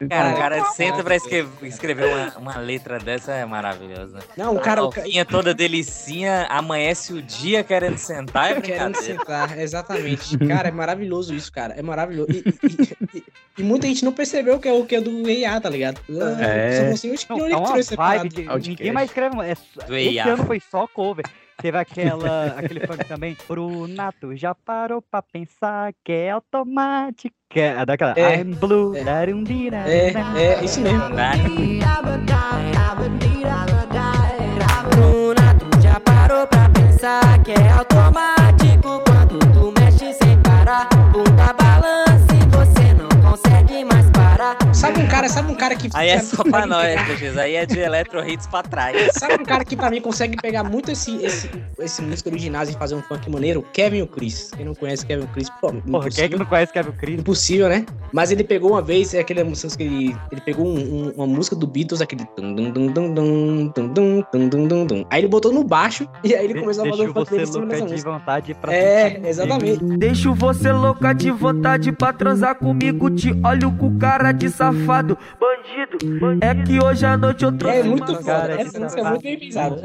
é. Cara, o cara senta pra escre- escrever uma, uma letra dessa é maravilhosa. Não, o cara- A ca- toda delicinha, amanhece o dia querendo sentar é Querendo sentar, exatamente. Cara, é maravilhoso isso, cara. É maravilhoso. E, e- e- e muita gente não percebeu que é o que é do EA, tá ligado? É. Só assim, "Oxe, que Não, onde é que uma vibe separado?" de, ninguém mais escreve. É, Do esse EA. ano foi só cover. Teve aquela, aquele funk também. Brunato já parou pra pensar que é automática. É daquela. É. I'm blue. darundira, É, é, isso mesmo. Bruna, tu já parou pra pensar que é automático quando tu mexe sem parar. Bunda balança e você não consegue mais parar. Sabe um cara, sabe um cara que. Aí é só pra nós, DX. Aí é de electro hits pra trás. Sabe um cara que pra mim consegue pegar muito esse, esse, esse música original e fazer um funk maneiro? Kevin e o Chris. Quem não conhece Kevin e o Chris, pô, Porra, quem é que não conhece Kevin Chris? Impossível, né? Mas ele pegou uma vez, é aquele música que ele, ele pegou um- um- uma música do Beatles, aquele. tum, dum, dum, dum, dum, tum, dum, tum, dum, dum, dum. Aí ele botou no baixo e aí ele começou a fazer Deixa o funk você dele em cima louca dessa de música. vontade pra É, exatamente. Deixo você louca de vontade pra transar comigo. Te olho com cara de safado, bandido. É que hoje à noite eu trouxe É muito foda. cara Essa música é muito bem pisada.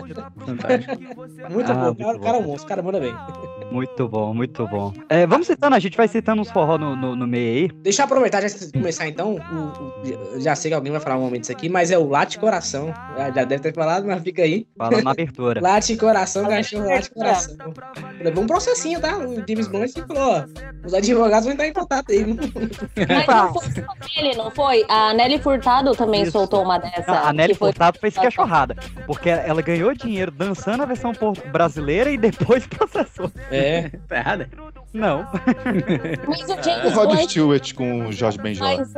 Muito bom. Cara, cara, é monstro. Cara, manda bem. Muito bom, muito bom. É, vamos citando, a gente vai citando uns forró no, no, no meio aí. Deixa eu aproveitar, já começar então. o- o- já sei que alguém vai falar um momento isso aqui, mas é o Late Coração. Já, já deve ter falado, mas fica aí. Fala na abertura. Late Coração, cachorro, Late Coração. Levou um processinho, tá? O James Blunt falou: ó, os advogados vão entrar em contato aí. Mas não foi só ele, não foi? A Nelly Furtado também Isso. soltou uma dessa. A Nelly que foi- Furtado fez cachorrada. Porque ela ganhou dinheiro dançando a versão brasileira e depois processou. É. Tá errado? Não. Mas o O James Rod Blunt. Stewart com o Jorge Benjor. Mas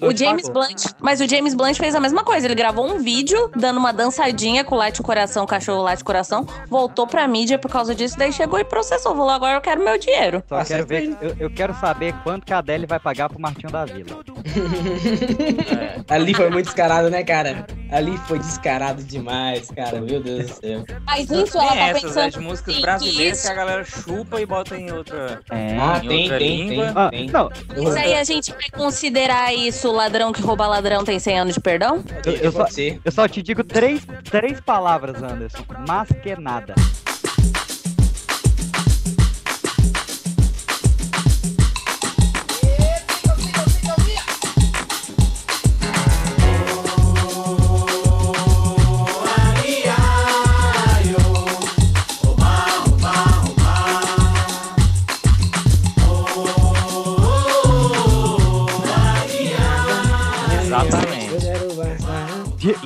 o, o James. Blunt, mas o James Blunt fez a mesma coisa. Ele gravou um vídeo dando uma dançadinha com o Light Coração, cachorro Light Coração, voltou pra mídia por causa disso, daí chegou e processou. Falou, agora eu quero meu dinheiro. Só quero ver, eu, eu quero saber quanto que a Adele vai pagar pro Martinho da Vila. Ali foi muito descarado, né, cara? Ali foi descarado demais, cara. Meu Deus do céu. Mas isso ela Tem tá essas, né, pensando de músicas assim, brasileiras que que a galera chupa e bota em outro outra. É. Ah, em tem, outra tem, língua. Ah, não, Mas aí a gente vai considerar isso ladrão que rouba ladrão tem 100 anos de perdão? eu, eu só, eu só te digo três, três palavras, Anderson. Mas que nada.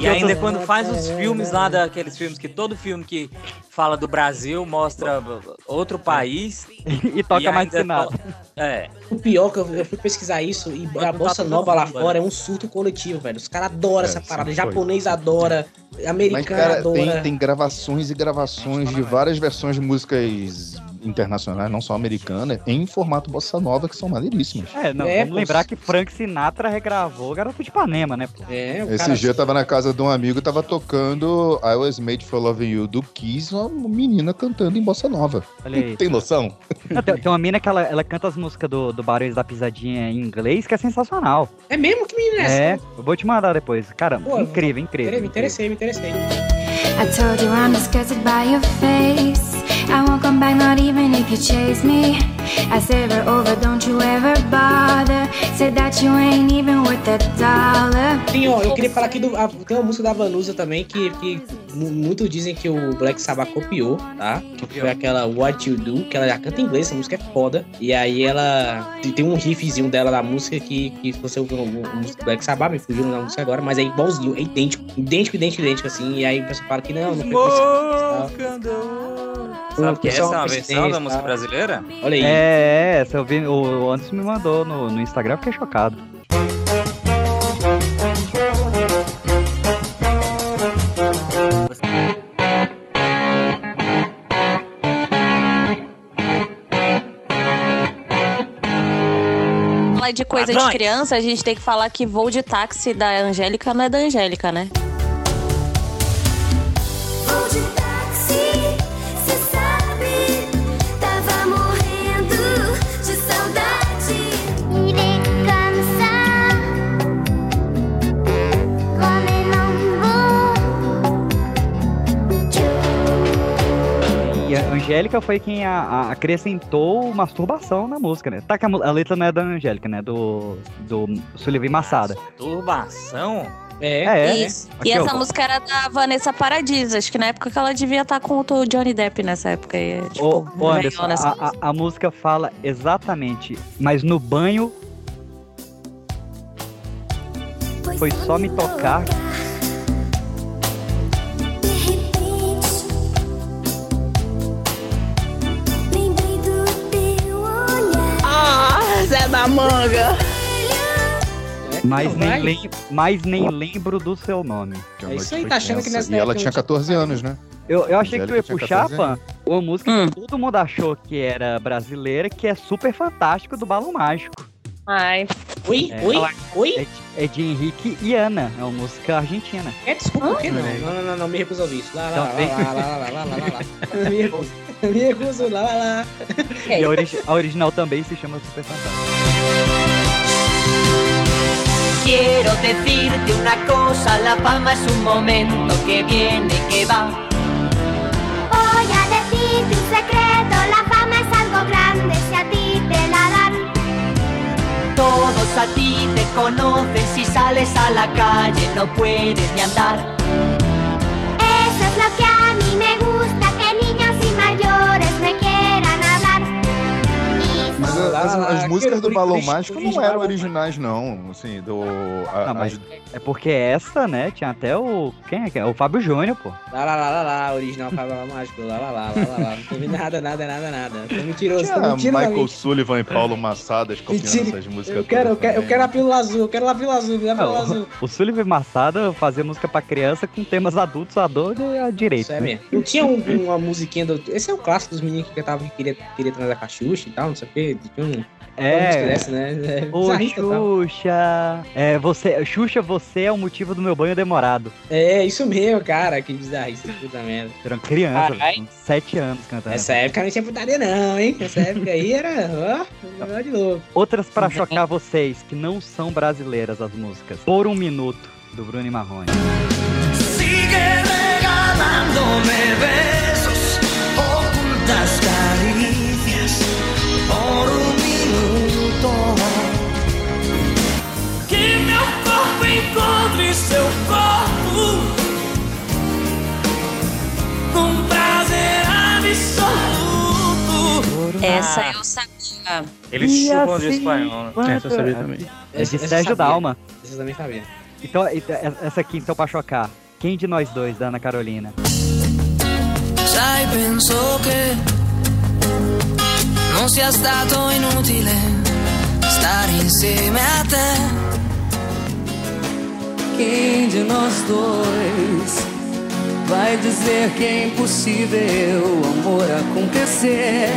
E ainda quando faz os filmes lá, daqueles filmes que todo filme que fala do Brasil mostra outro país. e toca mais ainda que nada. to- É. O pior que eu, eu fui pesquisar isso e a bossa nova lá fora é um surto coletivo, velho. Os caras adoram É, essa parada. foi. Japonês adora, Mas, americano cara, adora. tem, tem gravações e gravações de várias versões de músicas internacionais, não só americanas, em formato bossa nova, que são maneiríssimas. É, não, É, vamos pô. lembrar que Frank Sinatra regravou Garoto de Ipanema, né? pô? É, o Esse cara- dia eu tava na casa de um amigo e tava tocando I Was Made for Loving You do Kiss, uma menina cantando em bossa nova. Olha aí. Tem noção? Não, tem, tem uma mina que ela, ela canta as músicas do, do Barões da Pisadinha em inglês, que é sensacional. É mesmo que menina é essa? É, eu vou te mandar depois. Caramba, Pô, incrível, incrível. Me interessei, me interessei. I told you I'm disgusted by your face. I won't come back, not even if you chase me. I say it over, don't you ever bother. Say that you ain't even worth a dollar. Tem, ó, eu queria falar aqui do. a- tem uma música da Vanusa também que, que mu- muitos dizem que o Black Sabbath copiou, tá? Que foi aquela What You Do, que ela já canta em inglês, essa música é foda. E aí ela. tem- um riffzinho dela da música que, que se você música do Black Sabbath, me fugiu na música agora, mas é igualzinho, é idêntico, idêntico, idêntico, idêntico, assim. E aí o pessoal fala que não, não foi coincidência, Sabe que essa é uma versão da música tá? brasileira? Olha aí. É, essa eu vi, o Anderson me mandou no, no Instagram, fiquei chocado. Falar de coisa de criança, a gente tem que falar que voo de táxi da Angélica não é da Angélica, né? Angélica foi quem a- a- acrescentou masturbação na música, né? Tá que a, a letra não é da Angélica, né? Do, do Sullivan Massada. Turbação? É, É, Isso. Aqui, E essa ó. música era da Vanessa Paradis. Acho que na época que ela devia estar com o Johnny Depp nessa época aí. Tipo, Ô, ô Anderson, a, a- a música fala exatamente, mas no banho foi só me tocar. Zé da Manga. Mas nem, lem- mas nem lembro do seu nome. Que É isso aí, tá achando que tensa. nessa E ela tinha eu tinha 14 anos, né? Eu, eu achei que tu ia puxar, 14 Pan, uma música Hum. que todo mundo achou que era brasileira, que é super fantástico do Balão Mágico. Ai. Oi, É, oi, ela- oi. É de, é de Henrique e Ana, é uma música argentina. É, desculpa, que não? Não, não, não, não, me recuso a ouvir isso. Lá, lá, lá, Também. lá, lá, lá, lá, lá, lá, lá. Me recuso, recuso, lá, lá. E a, a original também se chama Super Fantástico. Quiero decirte una cosa, la fama es un momento que viene y que va. Voy a decirte un secreto, la fama es algo grande si a ti te la dan. Todos a ti te conocen, si sales a la calle no puedes ni andar. Eso es lo que a mí me gusta, as, as músicas do Balão Mágico não eram originais, não. Assim, do. a- Não, mas as- é porque essa, né, tinha até o... Quem é que é? O Fábio Júnior, pô. Lá, lá, lá, lá, lá, original Fábio Mágico, lá, lá, lá, lá, lá. Não teve nada, nada, nada, nada. Tô mentiroso, tô mentindo Michael. Sullivan e Paulo Massadas copiando Mentira. essas músicas. Eu quero, eu quero, eu quero a pílula azul, eu quero a pílula azul, me dá a pílula azul. O Sullivan Massada fazia música pra criança com temas adultos, adulto e a direito. Isso é né? mesmo. Não tinha um- uma musiquinha do. Esse é o clássico dos meninos que cantavam que queria, queria transar com a Xuxa e tal, não sei o quê. Um- É. dessa, né? É Ô, tá? Xuxa. É, você, Xuxa, você é o motivo do meu banho demorado. É, isso mesmo, cara. Que bizarrista, puta merda. Era uma criança, com 7 anos cantando. Nessa época não tinha putaria, não, hein? Nessa época aí era. Ó, negócio de louco. Outras pra chocar vocês, que não são brasileiras as músicas. Por um minuto, do Bruno e Marrone. Sigue regalándome besos, ocultas caricias Essa eu sabia. Eles E chupam de assim, espanhol, né? Essa eu sabia também. É de Essa eu Sérgio sabia. Dalma. Vocês também sabiam. Então, essa aqui, então, pra chocar. Quem de nós dois, da Ana Carolina? Sai, penso che non sia stato inutile stare insieme a te. Quem de nós dois vai dizer que é impossível o amor acontecer?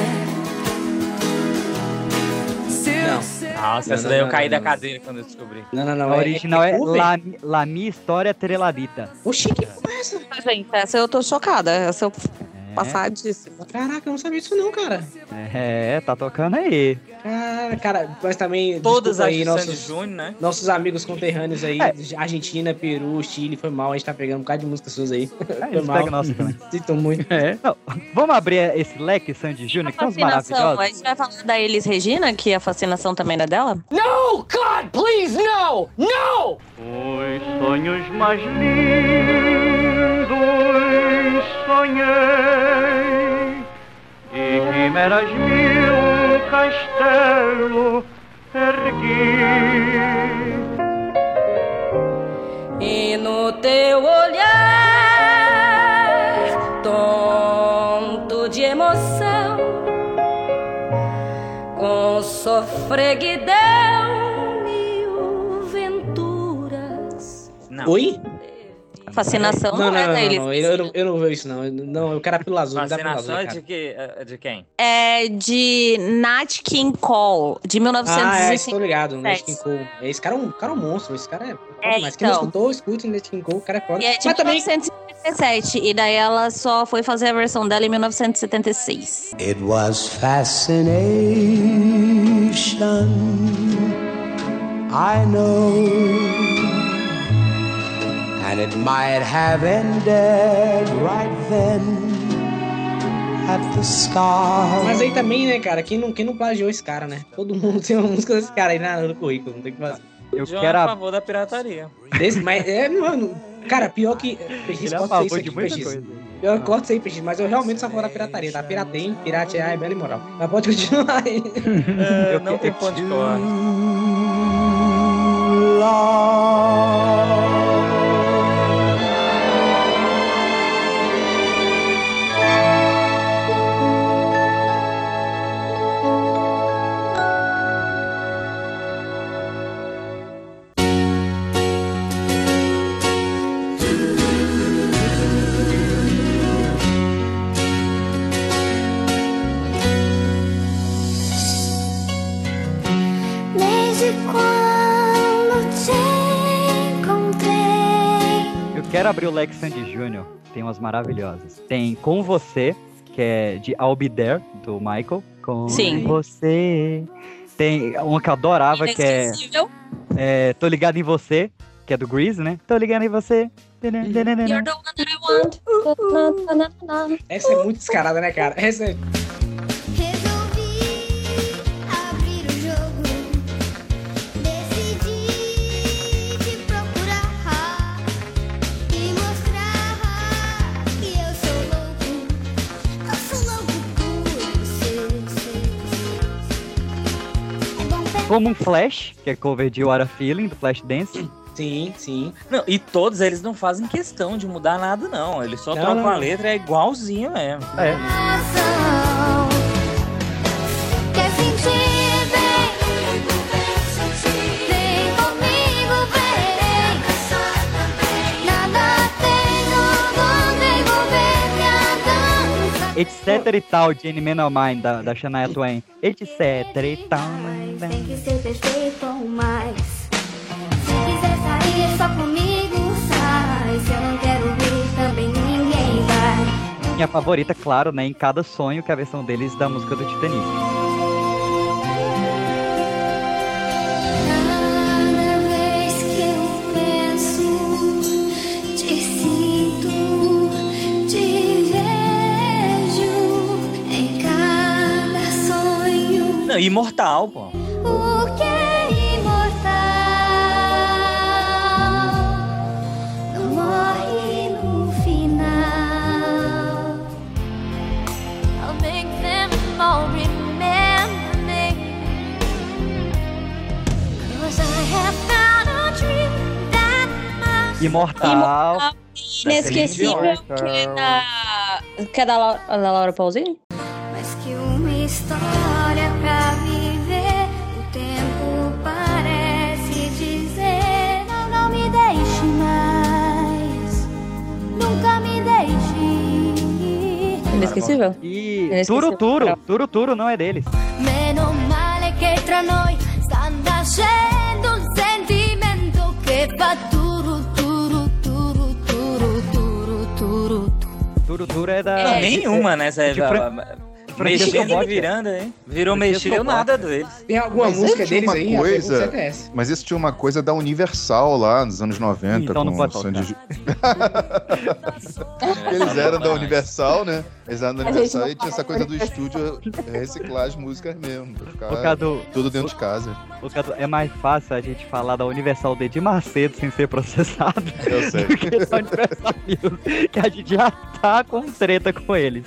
Nossa, essa daí não, eu caí da cadeira quando eu descobri. Não, não, não. A original é, cover? La, La Minha História Treladita. Oxi, que porra é essa? Gente, essa eu tô chocada. Essa eu passadíssima. Caraca, eu não sabia disso não, cara. É, tá tocando aí. Cara, cara, mas também. Todas as aí, nossos, Sandy Júnior, né? nossos amigos conterrâneos aí, É. Argentina, Peru, Chile, foi mal, a gente tá pegando um bocado de músicas suas aí. É, foi mal. nossa também. Sinto muito. É. Não, vamos abrir esse leque Sandy Júnior, que são os Fascinação. A maravilhosos. gente vai falar da Elis Regina, que a fascinação também é dela? No, God, please, no! No! Os sonhos mais lindos sonhei e quimeras mil um castelo ergui. E no teu olhar, tonto de emoção, com sofreguidão mil venturas. Não. Oi? Fascinação Não, não, não, é não, da não, Elis não, eu, eu não, eu não vejo isso, não. Não, eu quero a pílula azul, azul, Fascinação é cara. de, que, é de quem? É de Nat King Cole, de Ah, é, 1950. estou ligado, Nat King Cole. Esse cara é um, cara é um monstro, esse cara é É, demais. Quem não então. escutou, escute Nat King Cole, o cara é foda. E é de Mas também, 1957. E daí ela só foi fazer a versão dela em 1976. It was fascination. I know. And it might have ended right then at the start. mas aí também, né, cara, quem não, quem não plagiou esse cara, né? Todo mundo tem uma música desse cara aí na- no currículo, não tem que fazer. Eu João quero é a a... favor da pirataria. Desse, mas é, mano, cara, pior que. PX, Ele é corta isso favor aqui, PX. coisa. Pior que corta isso aí, PX, mas eu realmente sou a favor da pirataria, tá? Pirateiem, piratear é bela e moral. Mas pode continuar aí. É, Eu não que- tem ponto de corte. Quero abrir o leque Sandy Júnior. Tem umas maravilhosas. Tem Com Você, que é de I'll Be There, do Michael. Com Sim. Você. Tem uma que eu adorava, que é, é Tô Ligado em Você, que é do Grease, né? Tô ligado em você. You're the one that I want. Essa é muito descarada, né, cara? Essa é. Como um Flash, que é cover de What a Feeling, do Flash Dance. Sim, sim. Não, e todos eles não fazem questão de mudar nada, não. Eles só Não, trocam não, a letra, é igualzinho mesmo. É. Etc e tal, de Any Man of Mine, da, da Shania Twain. Etc e tal. Tem que ser perfeito ou mais. Se quiser sair só comigo, sai. Se eu não quero ir, também ninguém vai. Minha favorita, claro, né? Em cada sonho, que é a versão deles da música do Titanic. Imortal, pô. O que é imortal não morre no final. I'll make them all remember me. 'Cause I have found a dream that must Imortal. Inesquecível, Daquele que é da, que é da, Lau- da Laura Pausini? Inesquecível? E Inesquecível. Turo Turo. Turo Turo não é deles. Meno male che tra noi sta nascendo un sentimento che fa turu turu turu turu turu turu. Turo Turo é da. Não, nenhuma, né? De Fran- Mexendo e virando, hein? Virou Sobota. nada deles. Tem alguma Mas música deles uma aí? Coisa, é mas isso tinha uma coisa da Universal lá nos anos 90. Então não com pode o tocar. Sandy... Eles eram da Universal, né? Eles eram da Universal não e tinha essa coisa do estúdio reciclar as músicas mesmo. Pra ficar do- tudo dentro de casa. Causa- É mais fácil a gente falar da Universal de Macedo sem ser processado Eu sei. do que da Universal que a gente já tá com treta com eles.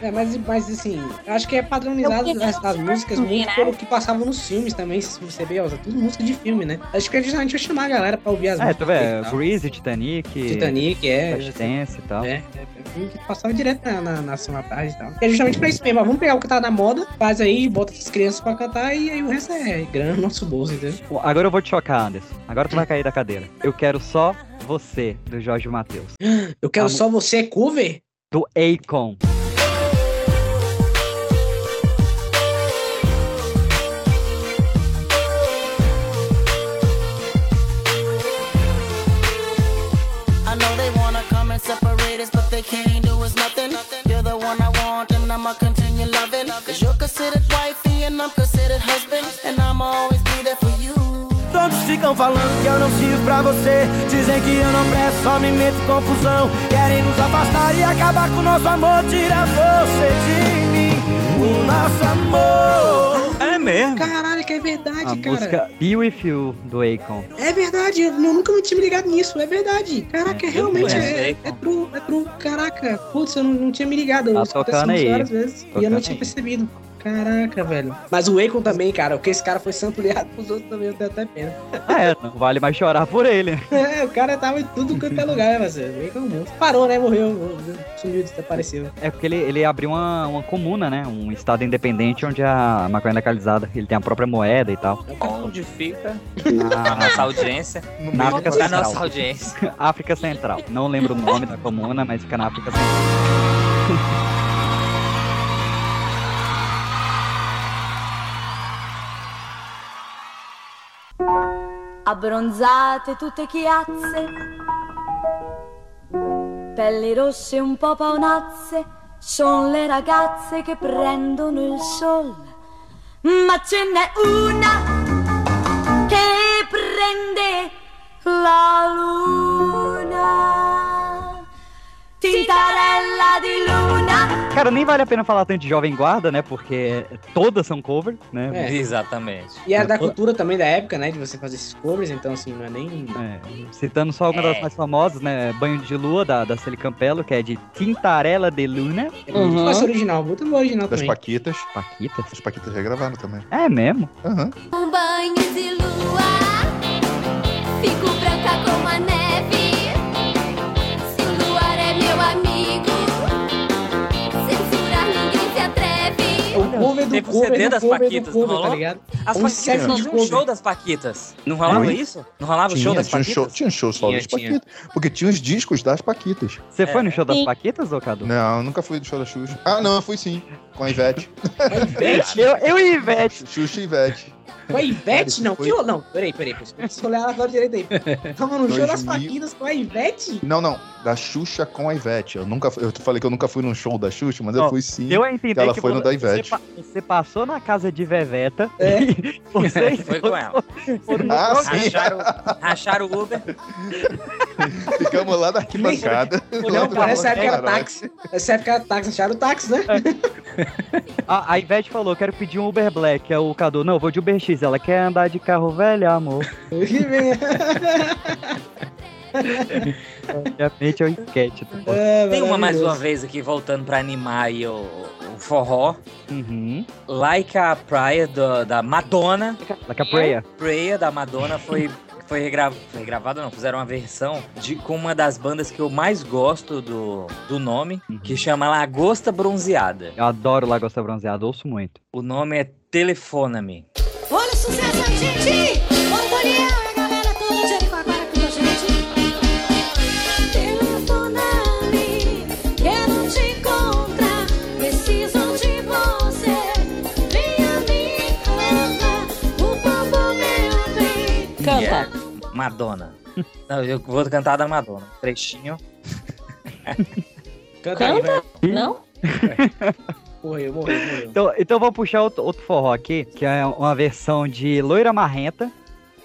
É, mas, mas assim, acho que é padronizado as, as músicas muito né? pelo que passavam nos filmes também, se você ver, ó, tudo música de filme, né? Acho que a gente vai chamar a galera pra ouvir as É, músicas. tu vê. Grease, Titanic, Titanic, é. Flashdance e tal. É, é filme que passava direto na, na, na Sessão tarde e tal. É justamente pra isso mesmo, vamos pegar o que tá na moda, faz aí, bota as crianças pra cantar e aí o resto é grana no nosso bolso, entendeu? Agora eu vou te chocar, Anderson. Agora tu vai cair da cadeira. Eu quero só você, do Jorge Matheus. Eu quero A só você cover? Do Akon. They can't do us nothing. You're the one I want, and I'ma continue loving. Cause you're considered wifey, and I'm considered husband. And I'ma always be there for you. Todos ficam falando que eu não sirvo pra você Dizem que eu não presto, só me meto em confusão Querem nos afastar e acabar com o nosso amor Tira você de mim, o nosso amor É mesmo? Caralho, que é verdade, A cara. música Be With You, do Akon. É verdade, eu nunca me tinha ligado nisso, é verdade. Caraca, É, realmente é, é true, é true. Caraca, putz, eu não, não tinha me ligado. Tá Eu essa tocando aí. várias vezes e eu Tocando não tinha aí. percebido. Caraca, velho. Mas o Akon também, cara, porque esse cara foi sampleado pros outros também, eu tenho até pena. Ah, é, não vale mais chorar por ele. É, o cara tava em tudo quanto é lugar, né, parceiro? O Akon é monstro. Parou, né? Morreu, sumiu, desapareceu. É porque ele, ele abriu uma, uma comuna, né? Um estado independente onde a maconha é legalizada. Ele tem a própria moeda e tal. Onde fica Na- nossa audiência? Na África Central. nossa audiência. África Central. Não lembro o nome da comuna, mas fica na África Central. Abbronzate tutte chiazze, pelli rosse un po' paonazze, son le ragazze che prendono il sol, ma ce n'è una che prende la luna, tintarella di luna. Cara, nem vale a pena falar tanto de Jovem Guarda, né? Porque todas são cover, né? É. Exatamente. E era da Toda- cultura também da época, né? De você fazer esses covers, então assim, não é nem. É, citando só algumas É. das mais famosas, né? Banho de Lua, da, da Celi Campello, que é de Tintarela de Luna. É muito fácil original, muito bom original Das também. Paquitas. Paquitas? As Paquitas regravaram também. É mesmo? Aham. Um banho de lua, fico branca como a neve. Cover do Teve o cover CD do das cover Paquitas, não cover, tá ligado? As Paquitas faziam um cover. show das Paquitas. Não rolava Oi? isso? Não rolava o Tinha, show das tinha, um Paquitas? show, tinha um show só Tinha, das tinha. Paquitas. Porque tinha os discos das Paquitas. Você foi É. no show das. Paquitas, ô Cadu? Não, eu nunca fui do show da Xuxa. Ah, não, eu fui sim. Com a Ivete. Eu, eu e Ivete. Xuxa e Ivete. Com a Ivete? Não, Foi- que? Não, peraí, peraí. Deixa eu olhar agora direito aí. Tava no show das 2000. Paquitas com a Ivete? Não, não. Da Xuxa com a Ivete. Eu nunca eu falei que eu nunca fui num show da Xuxa, mas Ó, eu fui sim. Entender que ela que foi no da você, Ivete. você passou na casa de Veveta É. e vocês Foi com ela. Ah, sim. Racharam, racharam o Uber. Ficamos lá da arquibancada. Não, parece época era táxi. Essa época era táxi, acharam o táxi, né? A, a Ivete falou, quero pedir um Uber Black. É o Cadu, não, vou de Uber X. Ela quer andar de carro velho, amor. Obviamente é sketch. tá bom? É, Tem uma mais uma vez aqui, voltando pra animar aí o, o forró. Uhum. Like a Praia do- da Madonna. Like a prayer. Praia da Madonna foi, foi, regra, foi regravada, não, fizeram uma versão de, com uma das bandas que eu mais gosto do, do nome, que chama Lagosta Bronzeada. Eu adoro Lagosta Bronzeada, ouço muito. O nome é Telefona-me. Olha o sucesso gente! Ô, Daniel Madonna. Não, eu vou cantar da Madonna. Trechinho. Canta aí, Canta? vai. Não? Morreu, morreu, morreu. Então, então eu vou puxar outro, outro forró aqui, que é uma versão de Loira Marrenta,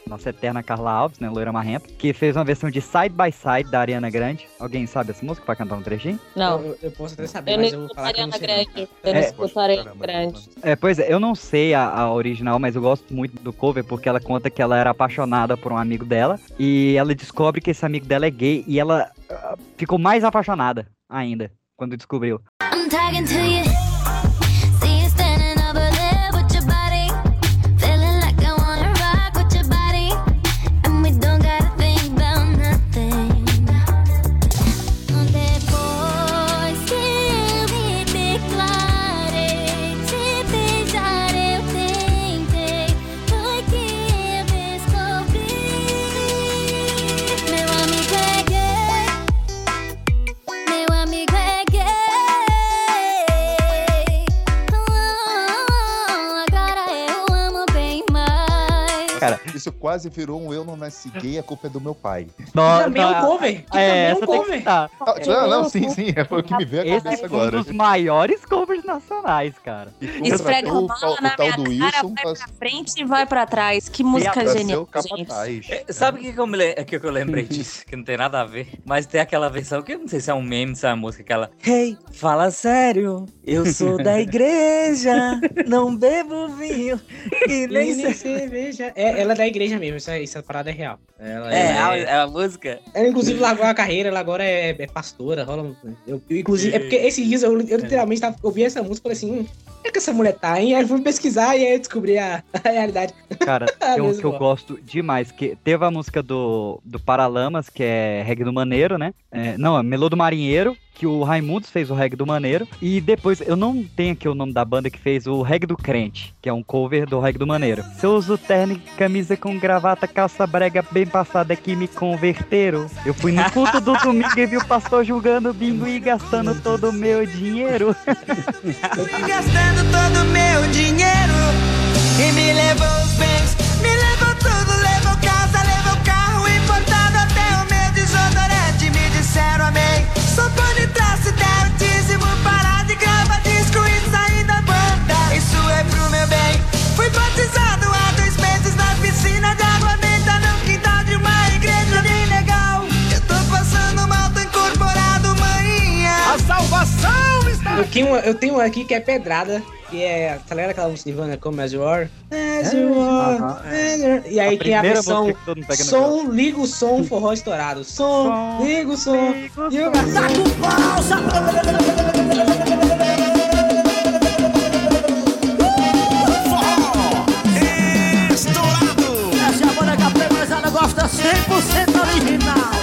nossa eterna Carla Alves, né, Loira Marrenta, que fez uma versão de Side by Side da Ariana Grande. Alguém sabe essa música pra cantar um trechinho? Não. Eu, eu posso até saber, Eu não mas eu vou falar que eu Ariana não sei. não. Grande. Eu não É. escuto Ariana Grande. É, pois é, eu não sei a, a original, mas eu gosto muito do cover porque ela conta que ela era apaixonada por um amigo dela e ela descobre que esse amigo dela é gay e ela ah, ficou mais apaixonada ainda quando descobriu. I'm talking to you. Cara, Isso quase virou um Eu Não Nasci Gay, a culpa é do meu pai. também é um cover. É, é um cover. Ah, não, não, sim, sim. Foi o que me veio à Esse cabeça foi um agora. dos maiores covers nacionais, cara. Esfrega o, a bola o na tal minha do cara, Wilson vai pra, frente e vai pra trás. Que música genial, o gente. capataz. É, Sabe o que, que, eu lembrei disso? Que não tem nada a ver. Mas tem aquela versão que eu não sei se é um meme, se é uma música, aquela. Hey, fala sério, eu sou da igreja, não bebo vinho e nem E nem sei. cerveja. É, ela é da igreja mesmo, isso, é- essa parada é real. Ela É, a, é a música. Ela, inclusive, largou a carreira, ela agora é, é pastora, rola. Eu, eu, inclusive, é porque esses dias eu, eu literalmente tava, ouvi essa música e falei assim: hum, é que essa mulher tá, hein? Aí eu fui pesquisar e aí eu descobri a, a realidade. Cara, tem um que eu gosto demais, que teve a música do, do Paralamas, que é Reggae do Maneiro, né? É, não, é Melô do Marinheiro, que o Raimundos fez o Reggae do Maneiro. E depois, eu não tenho aqui o nome da banda que fez o Reggae do Crente, que é um cover do Reggae do Maneiro. Se eu uso terno, camisa com gravata, calça brega bem passada que me converteram. Eu fui no culto do domingo e vi o pastor julgando bingo e gastando todo o meu dinheiro. Gastando todo meu dinheiro Tenho uma aqui que é pedrada, que é. Tá ligado aquela música de Ivana Come As You Are? As You Are. you are. E aí A tem a versão. Som, liga o som, forró estourado. Som, liga o som. E o Estourado! Essa é a banda café, mas ela gosta 100% original.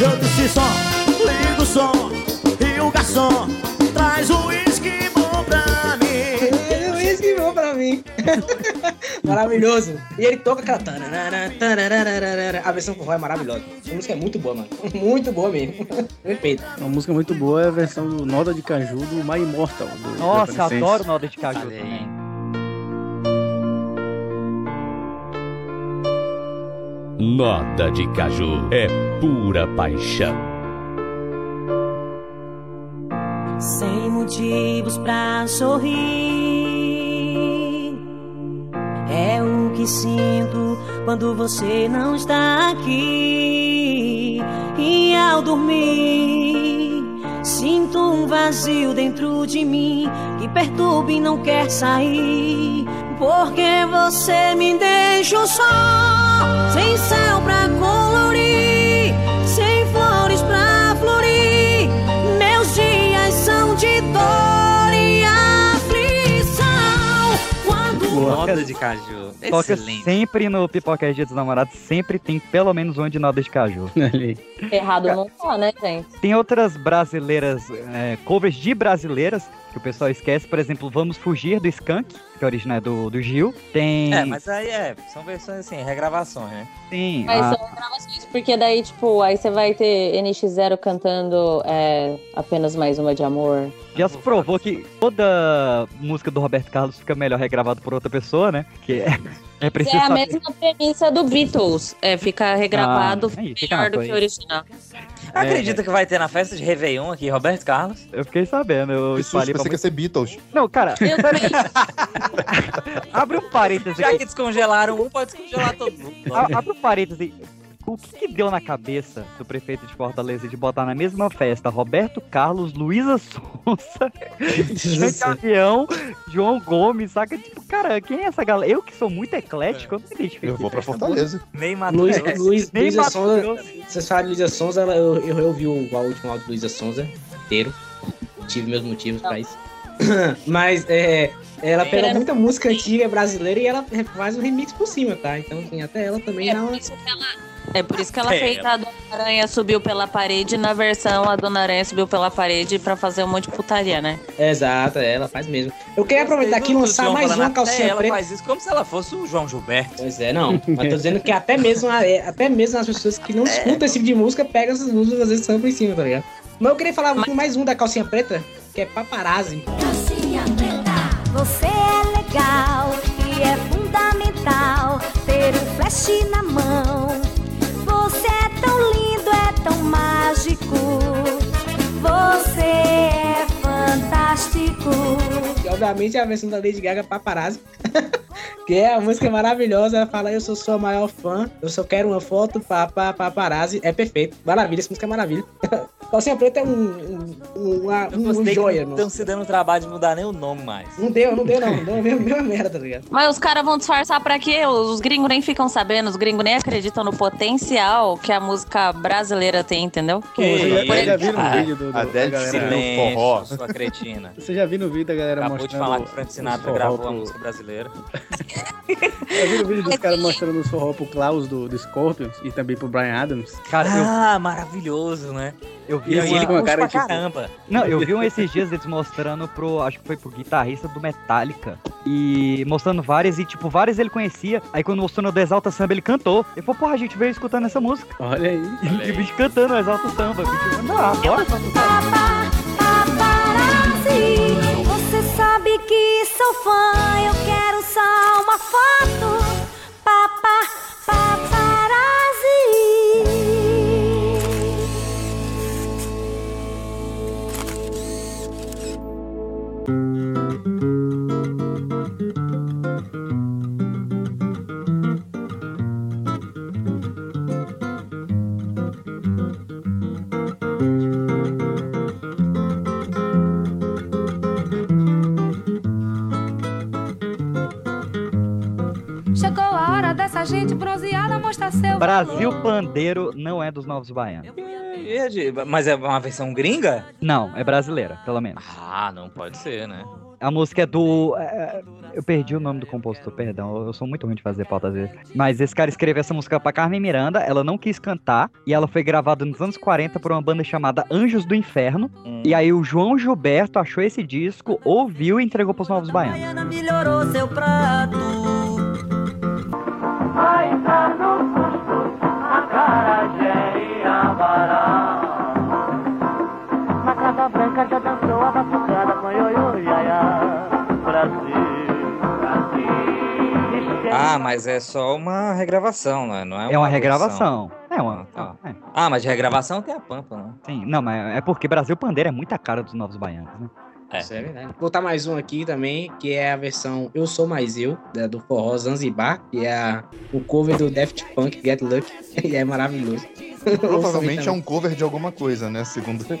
Eu disse só, liga o som e o garçom Maravilhoso. E ele toca aquela. tararara, tararara, A versão forró é maravilhosa. A música é muito boa, mano. Muito boa mesmo. Perfeito. Uma música muito boa é a versão do Noda de Caju do My Immortal. Do, Nossa, adoro Noda de Caju também. Noda de caju é pura paixão. sem motivos pra sorrir. É o que sinto quando você não está aqui. E ao dormir, sinto um vazio dentro de mim que perturba e não quer sair. Porque você me deixou só, sem céu pra colorir, Noda de caju. Toca Excelente. sempre no Pipoca Dia dos Namorados, sempre tem pelo menos um de Noda de Caju. Errado não tá, né, gente? Tem outras brasileiras, é, covers de brasileiras, que o pessoal esquece. Por exemplo, Vamos Fugir do Skank, que é original do, do Gil. Tem. É, mas aí é, são versões assim, regravações, né? Sim. Mas a- são gravações, porque daí, tipo, aí você vai ter NX0 cantando é, apenas mais uma de amor. Já se provou que toda música do Roberto Carlos fica melhor regravado por outra pessoa, né? Que é, é preciso é a saber. mesma premissa do Beatles. É, fica regravado Ah, aí, fica melhor do que o original. Acredita que vai ter na festa de Réveillon aqui, Roberto Carlos? Eu fiquei sabendo, eu Que susto, pensei que ia ser Beatles. Não, cara, abre um parênteses Já aqui. que descongelaram um, pode descongelar todo mundo. Abre um parênteses. O que, que deu na cabeça do prefeito de Fortaleza de botar na mesma festa Roberto Carlos, Luísa Sonza, Avião, João Gomes, saca? Tipo, cara, quem é essa galera? Eu que sou muito eclético, eu não me identifico. Eu vou pra Fortaleza. Nem Luiz, Matheus. Luiz, Nem Luísa Sonza, Matheus. vocês falam de Luísa Sonza, ela- eu, eu, eu vi o, o último áudio de Luísa Sonza inteiro. Tive meus motivos pra isso. Mas é, ela pega muita música antiga brasileira e ela faz um remix por cima, tá? Então, assim, até ela também É dá por uma. isso que ela, é por isso que ela É. fez a Dona Aranha subiu pela parede. Na versão, a Dona Aranha subiu pela parede pra fazer um monte de putaria, né? Exato, é, ela faz mesmo. Eu queria aproveitar aqui e lançar mais uma calcinha ela preta. faz isso como se ela fosse o João Gilberto. Pois é, não. Mas tô dizendo que até mesmo, a- é, até mesmo as pessoas que não escutam esse tipo de música pegam essas músicas às vezes são por cima, tá ligado? Mas eu queria falar mais um da calcinha preta, que é paparazzi. Você é legal e é fundamental ter um flash na mão. Mágico. Você fantástico. Que obviamente é a versão da Lady Gaga Paparazzi. que é a música maravilhosa. Ela fala, eu sou sua maior fã. Eu só quero uma foto, papá, paparazzi. É perfeito. Maravilha, essa música é maravilha. Calcinha Preta é um, um, um, uma- um gostei joia, que não mano. estão se dando o trabalho de mudar nem o nome mais. Não deu, não deu, não. Deu a mesma, mesma merda, tá ligado? Mas os caras vão disfarçar pra quê? Os gringos nem ficam sabendo, os gringos nem acreditam no potencial que a música brasileira tem, entendeu? Já, Por já viu no Ah, vídeo do, do, a Adele galera... Silêncio. forró. sua cretina. Você já viu no vídeo da galera Acabou de mostrando... falar que o Frank Sinatra gravou a pro- música brasileira. Já viu no vídeo dos caras mostrando os forró pro Klaus do, do Scorpions e também pro Brian Adams? Cara, eu, Ah, maravilhoso, né? eu vi E uma- ele com a cara, pra tipo, caramba. Não, eu vi um esses dias eles mostrando pro. Acho que foi pro guitarrista do Metallica. E mostrando várias, e tipo, várias ele conhecia. Aí quando mostrou no do Exalta Samba, ele cantou. Ele falou, porra, a gente veio escutando essa música. Olha aí. E o bicho cantando o Exalta Samba. O bicho, não, adoro Exalta Samba. Que sou fã. Eu quero só uma foto. Papa, paparazzi. Gente bronzeada mostrar seu Brasil Pandeiro não é dos Novos Baianos. Mas é uma versão gringa? Não, é brasileira, pelo menos. Ah, não pode ser, né? A música é do. é, eu perdi o nome do compositor, perdão. Eu sou muito ruim de fazer pauta às vezes. Mas esse cara escreveu essa música pra Carmen Miranda, ela não quis cantar, e ela foi gravada nos anos 40 por uma banda chamada Anjos do Inferno. Hum. E aí o João Gilberto achou esse disco, ouviu e entregou pros Novos Baianos. Baiana melhorou seu prato. Ah, mas é só uma regravação, né? Não é, uma é, é uma regravação. É uma. Ah, tá. é. ah, mas de regravação tem a Pampa, né? Sim, não, mas é porque Brasil Pandeiro é muita cara dos Novos Baianos, né? É. Isso é verdade. Vou botar mais um aqui também, que é a versão Eu Sou Mais Eu, do forró Zanzibar, que é o cover do Daft Punk, Get Lucky, e é maravilhoso. Provavelmente é um cover de alguma coisa, né? Segundo.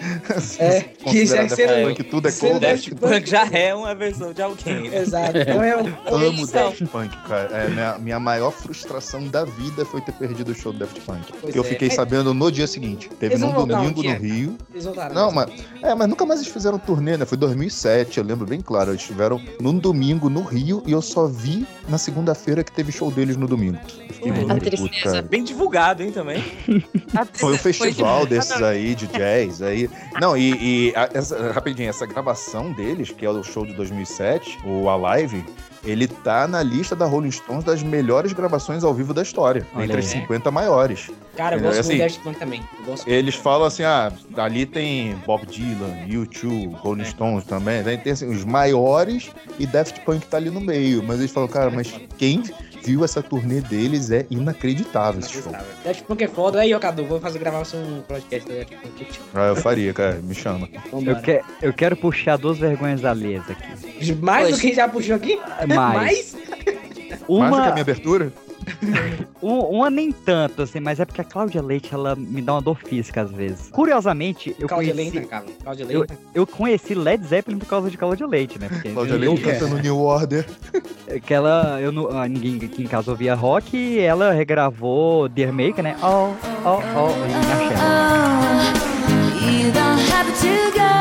É, que é Considerado você- que tudo é cover. Daft Punk já é uma versão de alguém. né? Exato. Então é um- Amo isso Daft Punk, cara. É, minha, minha maior frustração da vida foi ter perdido o show do Daft Punk. Pois eu é. fiquei É. sabendo no dia seguinte. Teve num um domingo no Rio. Eles voltaram. Não, mas, é, mas nunca mais eles fizeram turnê, né? Foi 2007, eu lembro bem claro. Eles estiveram num domingo no Rio e eu só vi na segunda-feira que teve show deles no domingo. Fiquei Ué, muito a tristeza. cara. Bem divulgado, hein, também. Foi um festival demais. desses aí de jazz aí. Não, e, e a- essa- rapidinho, essa gravação deles, que é o show de 2007, o Alive, ele tá na lista da Rolling Stones das melhores gravações ao vivo da história, Olha entre aí. as 50 maiores. Cara, eu gosto Assim, muito do Daft Punk também. Eu gosto eles falam assim, ah, ali tem Bob Dylan, U2, Rolling Stones também, daí tem assim, os maiores e Daft Punk tá ali no meio. Mas eles falam, cara, mas quem viu essa turnê deles é inacreditável esse show. Daft Punk é foda. Aí, ô Cadu, vou fazer gravação um podcast Daft Punk. Ah, eu faria, cara, me chama. Eu, que, eu quero puxar duas vergonhas alheias aqui. Mais do que já puxou aqui? Mais. Mais do que a Uma, minha abertura? Um- uma nem tanto, assim, mas é porque a Cláudia Leite, ela me dá uma dor física às vezes. Curiosamente, eu Cláudia conheci... Lenta, cara. Cláudia Eu, Lenta. eu conheci Led Zeppelin por causa de Cláudia Leite, né? Porque Cláudia eu- Leite cantando New Order. que ela, eu não, ah, ninguém aqui em casa ouvia rock e ela regravou Dear Maker, né? Oh, oh, oh, em axé. You don't have to go.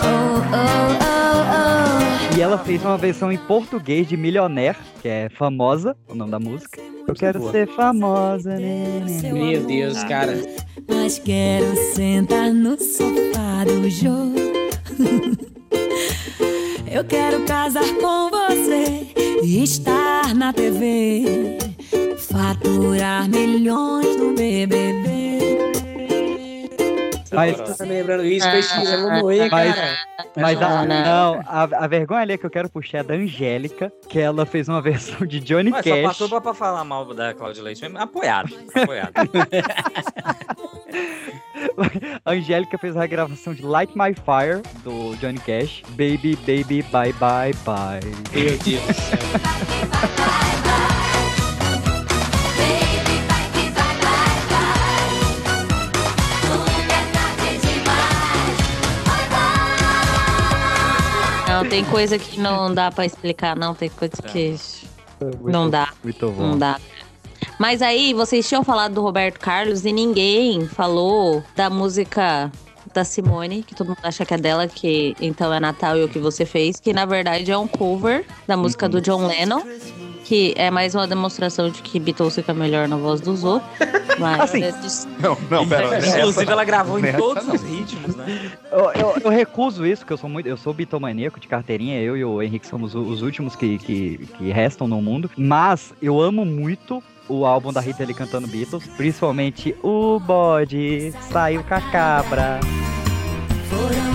Oh, oh, oh, oh. E ela fez uma versão em português de Millionaire, que é famosa, o nome da música. Eu quero boa. ser famosa, né? né, né. Meu Deus, cara. Mas quero sentar no sofá do jogo. Eu quero casar com você e estar na TV. Faturar milhões no BBB. Mas- Você tá lembrando isso, PX, eu vou morrer, Mas- cara. Mas a, não, a, a vergonha ali que eu quero puxar é da Angélica, que ela fez uma versão de Johnny Mas só Cash. passou pra, pra falar mal da Cláudia Leite mesmo. Apoiado. Apoiado. A Angélica fez a regravação de Light My Fire, do Johnny Cash. Baby, baby, bye, bye, bye. Meu Deus do céu. Não, tem coisa que não dá pra explicar, não. Tem coisa que não dá. Muito bom. Não dá. Mas aí, vocês tinham falado do Roberto Carlos e ninguém falou da música da Simone, que todo mundo acha que é dela, que então é Natal e o que você fez, que na verdade é um cover da música do John Lennon, que é mais uma demonstração de que Beatles fica melhor na voz dos outros. Mas Assim, é dis- Não, não, pera. Inclusive, essa- ela gravou em todos não. os ritmos, né? Eu, eu- eu recuso isso, porque eu sou muito. Eu sou bitomaníaco de carteirinha, eu e o Henrique somos os últimos que, que, que restam no mundo. Mas eu amo muito o álbum da Rita ele cantando Beatles, principalmente o bode saiu com a cabra. Foram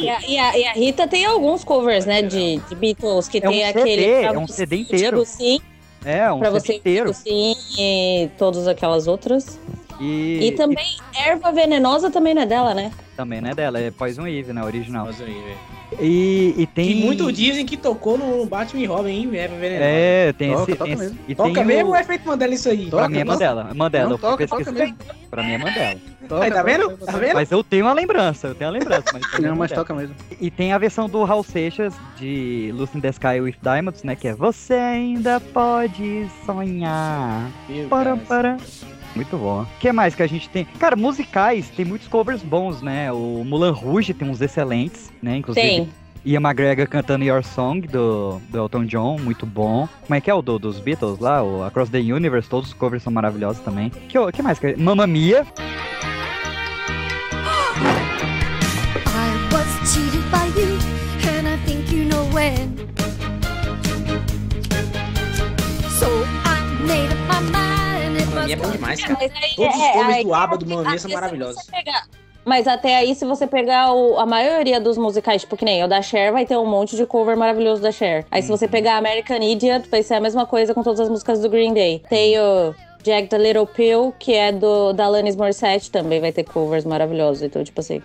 e a, e a- e a Rita tem alguns covers, né, de, de Beatles, que É um tem CD, aquele... é um CD inteiro. Sim, É, um pra CD você inteiro. sim e todas aquelas outras. E, E, também, Erva Venenosa também não é dela, né? e também não é dela, é Poison Eve, né? Original. Aí, velho. E, e tem. Que muito dizem que tocou no Batman e Robin, hein? Eva Venenosa. É, tem Toca, esse. toca tem mesmo. e Toca tem mesmo o- ou é feito Mandela isso aí? Pra mim é Toca, Mandela. É Mandela, Não, toca, toca mesmo. Pra mim é Mandela. Toca, Aí, tá toca, vendo? toca. Tá vendo? Mas eu tenho uma lembrança, eu tenho uma lembrança. Mas é Não, mas toca mesmo. E tem a versão do Raul Seixas de Lucy in the Sky with Diamonds, né? Que é Você ainda pode sonhar. Meu Para, Deus. para. Muito bom. O que mais que a gente tem? Cara, musicais, tem muitos covers bons, né? O Mulan Rouge tem uns excelentes, né? Inclusive. Tem. Ian McGregor cantando Your Song do, do Elton John, muito bom. Como é que é o do, dos Beatles lá? O Across the Universe, todos os covers são maravilhosos também. Que, o- que mais? que- Mamma Mia. I was cheated by you, and I think you know when. So I made up my mind é bom demais, cara. Mas aí- Todos os é, covers aí- do ABBA, do Mamma Mia Ah, são maravilhosos. Mas até aí, se você pegar o- a maioria dos musicais, tipo que nem o da Cher, vai ter um monte de cover maravilhoso da Cher. Aí se você pegar American Idiot, vai ser a mesma coisa com todas as músicas do Green Day. Tem o Jack the Little Pill, que é do da Alanis Morissette, também vai ter covers maravilhosos. Então, tipo assim.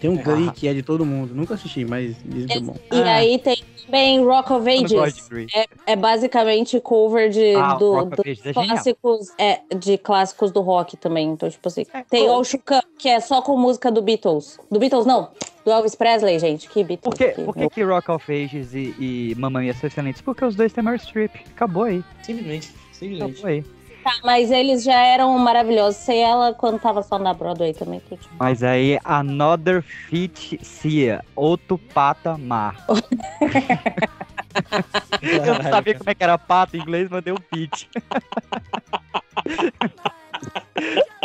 Tem um Glee que é de todo mundo. Nunca assisti, mas dizem que é bom. E aí tem também Rock of Ages. É, é basicamente cover de, Ah, do, dos é clássicos, é, de clássicos do rock também. Então, tipo assim. tem pô. o Shook Up, que é só com música do Beatles. Do Beatles, não. Do Elvis Presley, gente. Que Beatles. Por que, que- por que, que Rock of Ages e, e Mamma Mia são excelentes? Porque os dois têm Meryl Streep. Acabou aí. Simplesmente. Simplesmente. Acabou aí. Tá, mas eles já eram maravilhosos. Sei ela quando tava só na Broadway também. tipo, Mas aí, Another Fit Cia. Outro patamar. Eu não sabia como é que era pato em inglês, mas deu fit.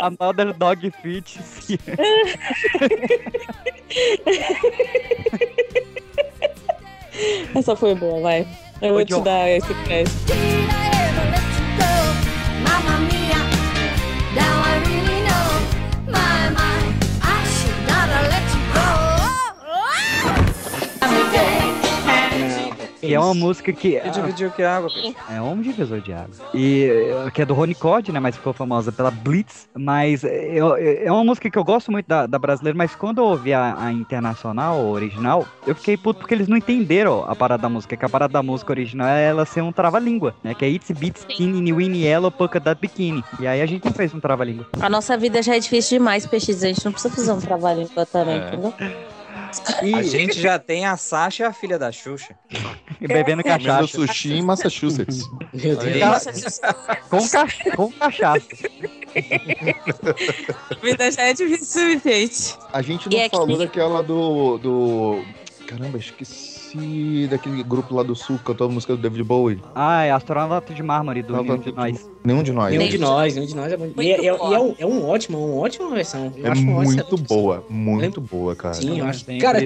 Another Dog Fit Cia. Essa foi boa, vai. Eu vou te dar esse crédito. Mamma mia, now I really know. My, Que é uma música que. E dividiu que água. É um divisor de água. E eh, que é do Rony Code, né? Mas ficou famosa pela Blitz. Mas eh, eu- eh, é uma música que eu gosto muito da, da brasileira, mas quando eu ouvi a, a internacional, a original, eu fiquei puto porque eles não entenderam a parada da música. Que a parada da música original é ela ser um trava-língua, né? Que é It's Beats Skinny Winnie Yellow Polka Dot Bikini. E aí a gente não fez um trava-língua. A nossa vida já é difícil demais, PX. A gente não precisa fazer um em também, É. entendeu? A gente já tem a Sasha e a filha da Xuxa. E bebendo Comendo cachaça. sushi em Massachusetts. Meu Deus. Com, ca... com cachaça. A vida já é difícil o suficiente. A gente E não é falou daquela do, do. Caramba, esqueci daquele grupo lá do sul que cantou a música do David Bowie. Ah, é Astronauta de Mármore do Nenhum de Nós. Nenhum de nós. Nenhum de nós, nenhum de nós é bom. E, é, é- é um, é um ótimo, uma ótima versão. Eu É muito boa, muito boa, cara. Sim, eu acho. Cara,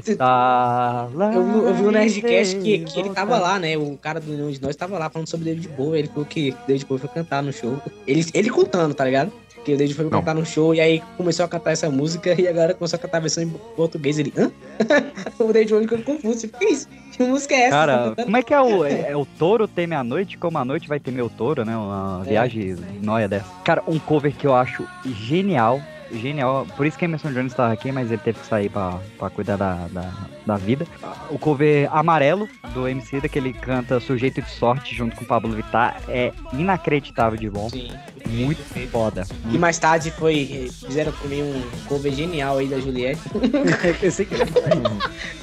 eu, vi- eu vi um Nerdcast que, que ele tava lá, né? O cara do Nenhum de Nós tava lá falando sobre David Bowie. Ele falou que David Bowie foi cantar no show. Ele, ele contando, tá ligado? Que o David foi cantar no show e aí começou a cantar essa música e agora começou a cantar a versão em português. Ele, hã? o David Bowie ficou confuso. Que isso? Que música é essa? Cara, como é que é o. É, é o touro teme a noite, como a noite vai ter meu touro, né? Uma É. viagem nóia dessa. Cara, um cover que eu acho genial. Genial. Por isso que Emerson Jones estava aqui, mas ele teve que sair pra cuidar da, da, da vida. O cover amarelo do MC, da que ele canta Sujeito de Sorte junto com o Pablo Vittar, é inacreditável de bom. Sim. Muito foda. E mais tarde foi. Fizeram também um cover genial aí da Juliette. Pensei que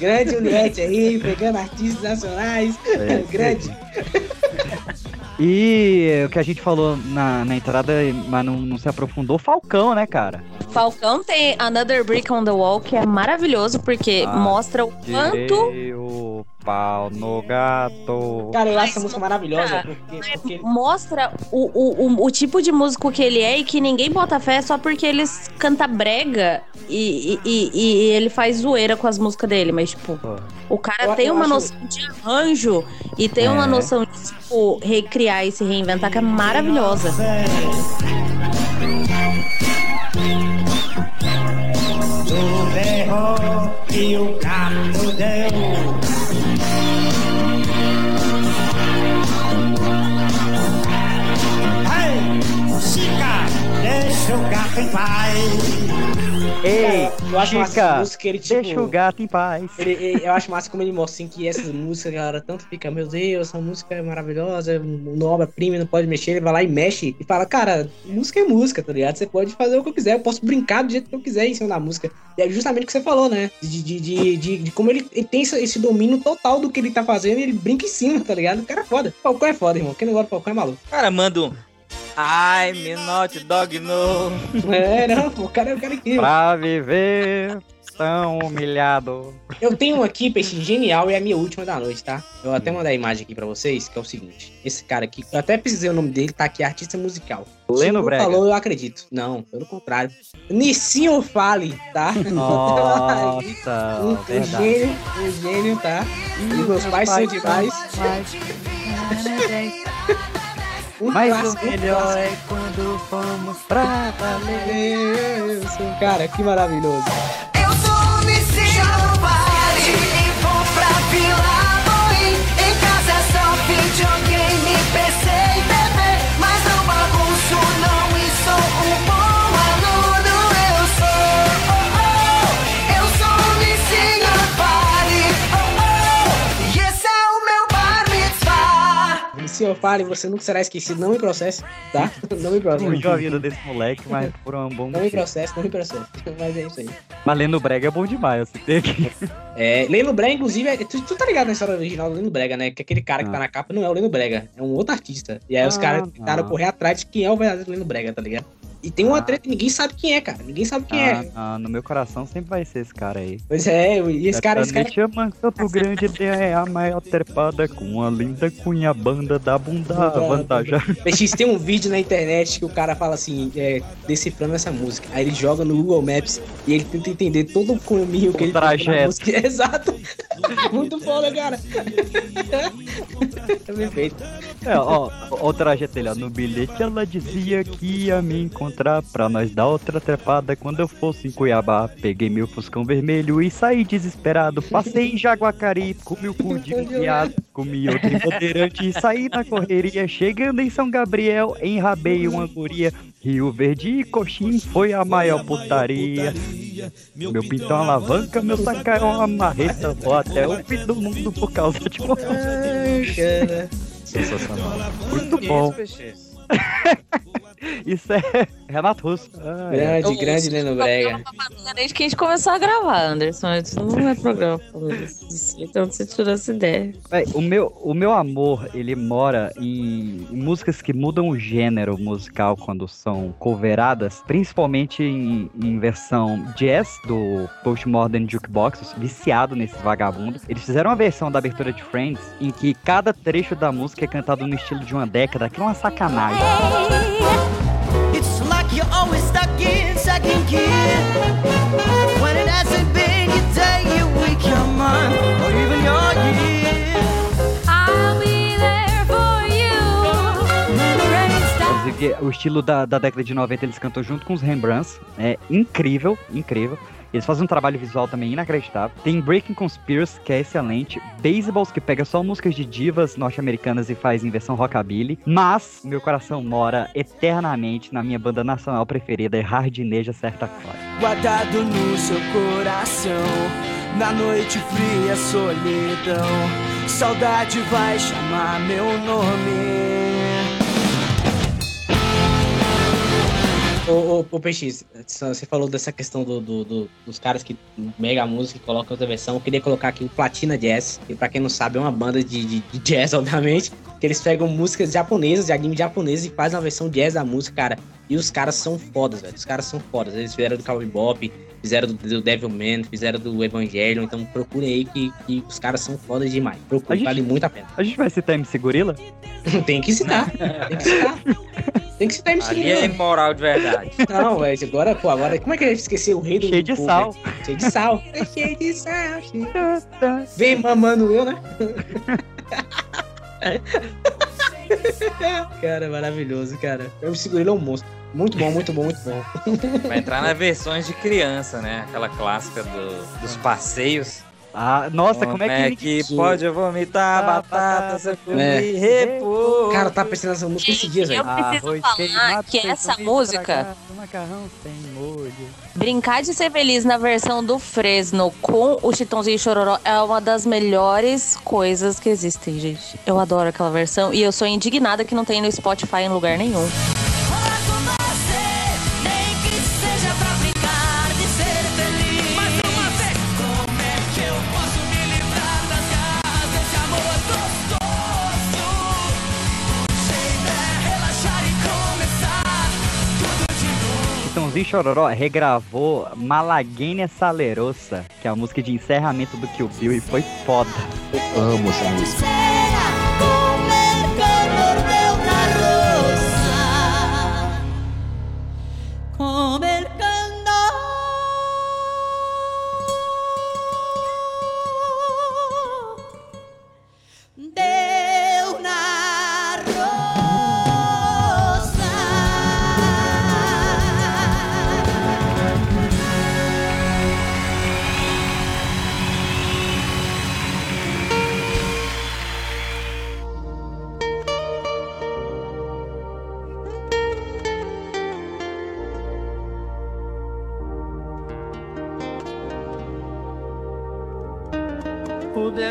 Grande Juliette aí, pegando artistas nacionais. É, Grande. E o que a gente falou na, na entrada, mas não, não se aprofundou, Falcão, né, cara? Falcão tem Another Brick on the Wall, que é maravilhoso, porque Ah, mostra o quanto. O pau no gato. Cara, eu acho essa música maravilhosa. Porque, porque Mostra o, o, o, o tipo de músico que ele é e que ninguém bota fé só porque ele canta brega e, e, e- e ele faz zoeira com as músicas dele. Mas, tipo, o cara Eu- tem eu uma acho- noção de arranjo e tem uma É. noção de, tipo, recriar e se reinventar que é maravilhosa. Do berro que o gato deu. Gato em paz. Ei, Cara, eu acho massa Chica, música, ele, tipo, deixa o gato em paz. Ele- ele- eu acho massa como ele mostra assim, que essas músicas, galera, tanto fica, meu Deus, essa música é maravilhosa, uma obra-prima, não pode mexer, ele vai lá e mexe e fala, cara, música é música, tá ligado? Você pode fazer o que eu quiser, eu posso brincar do jeito que eu quiser em cima da música. E é justamente o que você falou, né? De, de, de, de, de como ele, ele tem esse, esse domínio total do que ele tá fazendo e ele brinca em cima, tá ligado? O cara é foda. Falcão é foda, irmão. Quem não gosta do Falcão é maluco. Cara, manda um. I'm not dog no. É, não, pô, o cara é o cara incrível. Pra viver tão humilhado. Eu tenho um aqui, peixe genial, e é a minha última da noite, tá? Eu vou até mandar a imagem aqui pra vocês, que é o seguinte. Esse cara aqui, eu até precisei o nome dele, tá aqui, artista musical. Leno não Brega. falou, eu acredito. Não, pelo contrário. Nissinho Fale, tá? Nossa, um, um gênio, um gênio, tá? E meus pais são demais. Mas o melhor é quando fomos pra valer. Cara, que maravilhoso. Eu sou Nissinha no baile e vou pra Vila Boim. Em casa é só Senhor Fale, você nunca será esquecido. Não me processe, tá? Não me processe. Fugiu a vida desse moleque, mas por um bom Não me processe, não me processe. Mas é isso aí. Mas Lendo Brega é bom demais, você tem que... É, Leno Brega, inclusive, é- tu, tu tá ligado na história original do Leno Brega, né? Que aquele cara que Ah. tá na capa não é o Leno Brega, é um outro artista. E aí os Ah, caras tentaram ah. correr atrás de quem é o verdadeiro Leno Brega, tá ligado? E tem uma treta, ninguém sabe quem é, cara. Ninguém sabe quem Ah, é. ah, no meu coração sempre vai ser esse cara aí. Pois é, e esse cara, esse cara. Chama Campo Grande é a maior trepada com a linda cunha banda da bunda vantagem. PX, tem um vídeo na internet que o cara fala assim, é, decifrando essa música. Aí ele joga no Google Maps e ele tenta entender todo o caminho que ele trajeto. música. Exato. Muito foda, cara. é perfeito. É, ó, ó o trajeto dele, ó. No bilhete ela dizia que ia me encontrar pra nós dar outra trepada quando eu fosse em Cuiabá. Peguei meu fuscão vermelho e saí desesperado. Passei em Jaguacari, comi o cu de viado, comi outro em Bandeirante e saí na correria. Chegando em São Gabriel, enrabei uma guria. Rio Verde e Coxim foi a maior putaria. Meu pintão alavanca, meu sacar é uma marreta. Vou até o fim do mundo por causa de cara. Sensacional. Muito bom. Isso é Renato Russo. Ah, é. Grande, grande Leno Brega. Desde que a gente começou a gravar, Anderson. Isso não é programa. Então você tirou essa ideia. O, meu, o meu amor, ele mora em, músicas que mudam o gênero musical quando são coveradas, principalmente em, em versão jazz do Postmodern Jukebox, viciado nesses vagabundos. Eles fizeram uma versão da abertura de Friends em que cada trecho da música é cantado no estilo de uma década, que é uma sacanagem. Like you're always stuck in second gear. When it hasn't been your day, your week, your month, or even your year. I'll be there for you when the rain stops. Inclusive, o estilo da, da década de 90 eles cantam junto com os Rembrandts. É incrível, incrível. Eles fazem um trabalho visual também inacreditável. Tem Breaking Conspiracy, que é excelente. Baseballs, que pega só músicas de divas norte-americanas e faz em versão rockabilly. Mas meu coração mora eternamente na minha banda nacional preferida, é Hardneja Certa Clara. Guardado no seu coração, na noite fria, solidão. Saudade vai chamar meu nome. Ô, ô, PX, você falou dessa questão do, do- do- dos caras que mega música e colocam outra versão. Eu queria colocar aqui o Platina Jazz, que pra quem não sabe é uma banda de, de- de jazz, obviamente. Que eles pegam músicas japonesas, de anime japonês e fazem uma versão jazz da música, cara. E os caras são fodas, velho. Os caras são fodas. Eles fizeram do Cowboy Bop, fizeram do, do Devilman, fizeram do Evangelho. Então procurem aí que, que os caras são fodas demais. A Procurem, gente- vale muito a pena. A gente vai citar MC Gorila? Tem que citar. Tem que citar. Tem que citar MC Ali Gorila. é imoral de verdade. Não, velho, agora, pô, agora, como é que a gente esqueceu o rei do Cheio de povo, sal. velho? Cheio de sal. É cheio de sal. cheio de sal. Vem mamando eu, né? cara, maravilhoso, cara. Eu segurei ele é um monstro. Muito bom, muito bom, muito bom. Vai entrar nas versões de criança, né? Aquela clássica do- dos passeios. Ah, nossa, como é que. que pode vomitar batata, se eu É. repor? Cara, eu tava pensando nessa música esses dias, velho. Eu preciso falar que essa música, Macarrão sem molho. Brincar de Ser Feliz na versão do Fresno com o Chitãozinho e Chororó é uma das melhores coisas que existem, gente. Eu adoro aquela versão e eu sou indignada que não tem no Spotify em lugar nenhum. Chororó regravou Malagueña Salerosa, que é a música de encerramento do Kill Bill, e foi foda. Eu amo essa música.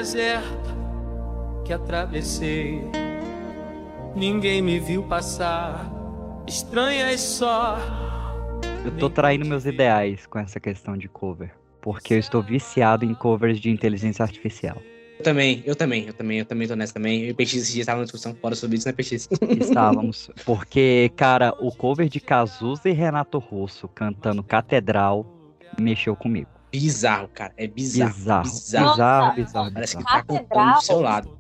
Deserto que atravessei, ninguém me viu passar. Estranhas só. Eu tô traindo meus ideais com essa questão de cover. Porque eu estou viciado em covers de inteligência artificial. Eu também, eu também, eu também, eu também tô nessa também. Eu e PX esse dia tava numa discussão fora sobre isso, né, PX? Estávamos. Porque, cara, o cover de Cazuza e Renato Russo cantando Catedral mexeu comigo. Bizarro, cara. É bizarro. Bizarro, Bizarro, bizarro, bizarro. Parece que bizarro. tá contando do seu lado.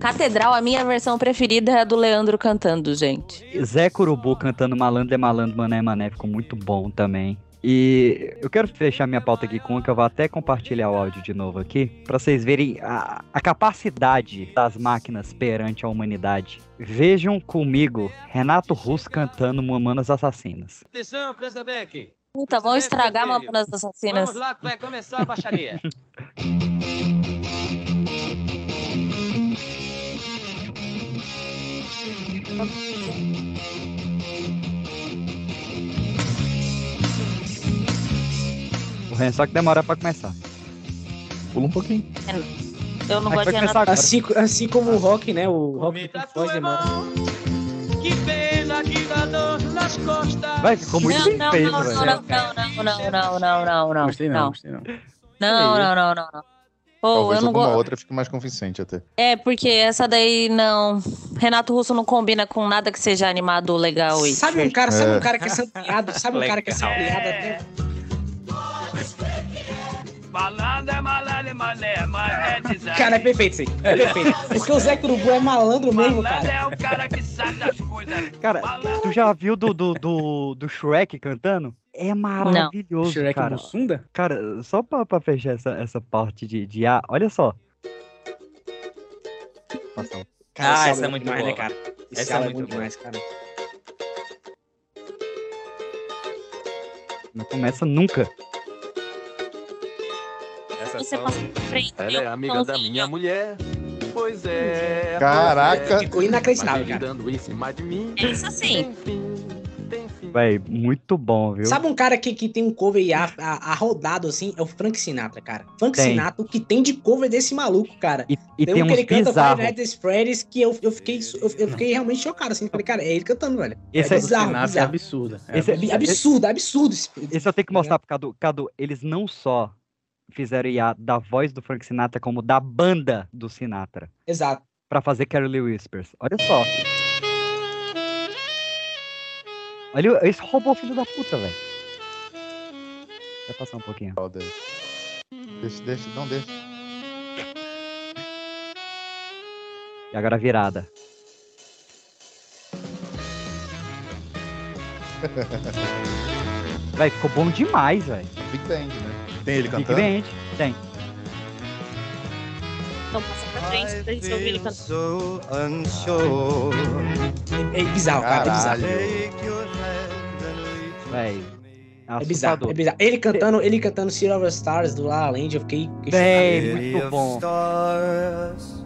Catedral, a minha versão preferida é a do Leandro cantando, gente. Zé Curubu cantando Malandro é Malandro, Mané é Mané ficou muito bom também. E eu quero fechar minha pauta aqui com uma que eu vou até compartilhar o áudio de novo aqui, pra vocês verem a, a capacidade das máquinas perante a humanidade. Vejam comigo Renato Russo cantando Mamonas Assassinas. Atenção, presta bem aqui. Puta, vão estragar Mamonas Assassinas. Vamos lá que vai começar a baixaria. O Ren só que demora pra começar. Pula um pouquinho. Eu não gosto de começar Assim, assim como o rock, né? O rock com voz demora. Que pena que dá dor nas costas. Vai, ficou muito Não, bem não, feito, não, velho. não, não, não, não, não, não, não, não. Gostei não, gostei não. Não, não, não, não, não. Pô, Talvez eu não alguma gosto. outra fique mais convincente até. É, porque essa daí não. Renato Russo não combina com nada que seja animado ou legal. e Sabe um cara, sabe É. um cara que é sampleado? Sabe um cara que é sampleado até. Malandro é malandro, é mané, mané design. Cara, é perfeito isso aí. É perfeito. Porque o Zé Curubu é malandro mesmo, Malandro cara. é o cara que sabe das coisas. Cara, tu já viu do, do, do, do Shrek cantando? É maravilhoso, Shrek cara. Mussunda? Cara, só pra, pra fechar essa, essa parte de, de A, olha só. Cara, Ah, essa álbum é muito demais, boa. né, cara? Esse Essa é é muito muito boa. cara. Não começa nunca. Essa Você. Ela é amiga da minha mulher. Pois é. Caraca. Ficou inacreditável, cara. dando em cima de mim. É isso assim. Véi, muito bom, viu? Sabe um cara que, que tem um cover e a, a, a rodado assim? É o Frank Sinatra, cara. Frank Tem. Sinatra, o que tem de cover desse maluco, cara. E, e tem um que ele canta Five. Nights at Freddy's que eu, eu, fiquei, eu, eu fiquei realmente chocado, assim. Falei, cara, é ele cantando, velho. Esse é é- bizarro, Sinatra é bizarro. absurda. É Esse é- absurdo. Absurdo, absurdo. esse- Esse eu tenho que mostrar pro Cadu. Cadu, eles não só fizeram IA da voz do Frank Sinatra, como da banda do Sinatra. Exato. Pra fazer Carol Lee Whispers. Olha só. Olha esse robô filho da puta, velho. Vai passar um pouquinho. Deixa, deixa, deixa, não deixa. E agora a virada. Véi, ficou bom demais, velho. Big Bang, né? Tem ele Big cantando? Band, tem. Então passa pra frente pra gente ouvir ele so unsure. É bizarro, cara. É bizarro. Caralho. Take your hand and lead Véi. É bizarro, assustador. é bizarro. Ele cantando, ele cantando City of Stars do La La Land, eu fiquei. Véi. City muito of bom. Stars,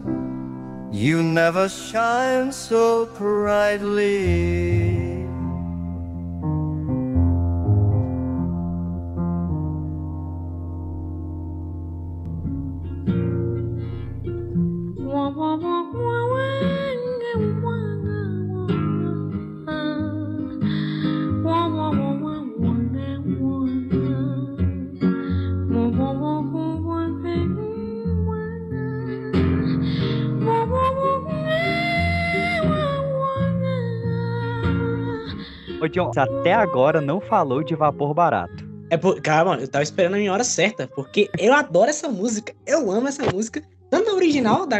you never shine so brightly. John, você até agora não falou de vapor barato. É por... Cara, mano, eu tava esperando a minha hora certa, porque eu adoro essa música, eu amo essa música, tanto a original da,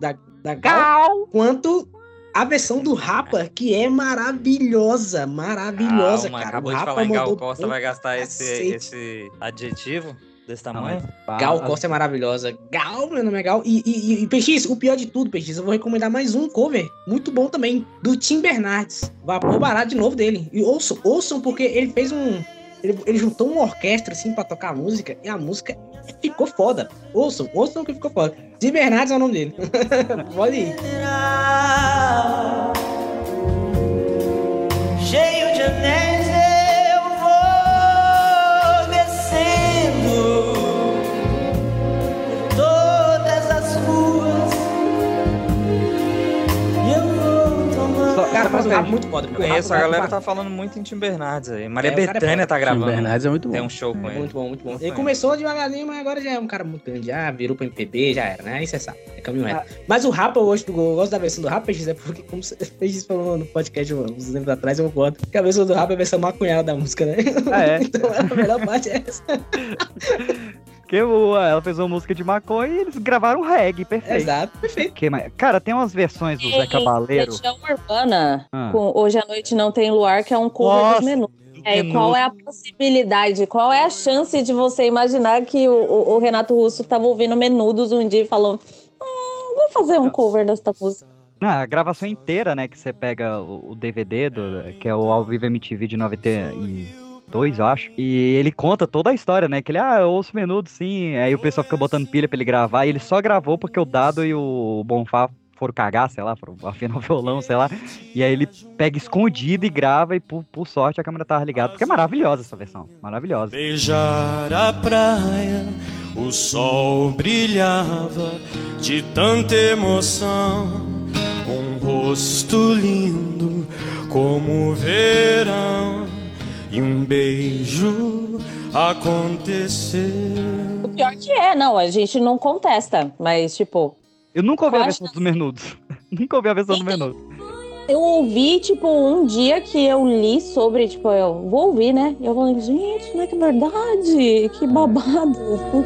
da, da Gal, quanto a versão do Rapa, que é maravilhosa, maravilhosa, Calma, cara. acabou o de Rapa falar em Gal Costa, vai gastar esse, esse adjetivo desse tamanho? Gal Costa é maravilhosa. Gal, meu nome é Gal. E, e, e PX, o pior de tudo, PX, eu vou recomendar mais um cover, muito bom também, do Tim Bernardes. Vapor barato de novo dele. E ouçam, ouçam, porque ele fez um. Ele, ele juntou uma orquestra assim pra tocar a música e a música ficou foda. Ouçam, ouçam que ficou foda. Tim Bernardes é o nome dele. Pode ir. Rabo muito foda. meu. Conheço, a galera tá falando muito em Tim Bernardes aí. Maria É, é Bethânia foda. tá Tim gravando. Bernardes é muito bom. Tem um show com ele. Muito bom, muito bom. Ele começou devagarinho, mas agora já é um cara muito grande. Já virou pro MPB, já era, né? Aí você sabe, é caminho reto. Mas o Rapa hoje, eu gosto da versão do Rapa, é porque, como você fez falou no podcast uns tempos atrás, eu gosto. Que a versão do Rapa é a versão maconhada da música, né? Ah, é? então a melhor parte é essa. Porque ela fez uma música de maconha e eles gravaram um reggae, perfeito. Exato, perfeito. Que mais? Cara, tem umas versões do Zé Cabaleiro. Urbana, Ah. com Hoje à Noite Não Tem Luar, que é um cover Nossa, dos menus. É, e qual é a possibilidade, qual é a chance de você imaginar que o, o- o Renato Russo estava ouvindo Menudos um dia e falou: hum, vou fazer um cover desta música. Ah, a gravação inteira, né? Que você pega o, o DVD, do, que é o Ao Vivo MTV de 92, eu acho. E ele conta toda a história, né? Que ele, ah, eu ouço menudo, sim. Aí o pessoal fica botando pilha pra ele gravar. E ele só gravou porque o Dado e o Bonfá foram cagar, sei lá, foram afinar o violão, sei lá. E aí ele pega escondido e grava. E por, por sorte a câmera tava ligada. Porque é maravilhosa essa versão. Maravilhosa. Beijar a praia, o sol brilhava de tanta emoção. Um rosto lindo como o verão, e um beijo aconteceu. O pior que é, não, a gente não contesta, mas tipo. Eu nunca ouvi a versão dos menudos. nunca ouvi a versão do menudo. Eu ouvi, tipo, um dia que eu li sobre, tipo, eu vou ouvir, né? E eu falei, gente, não é que é verdade? Que babado.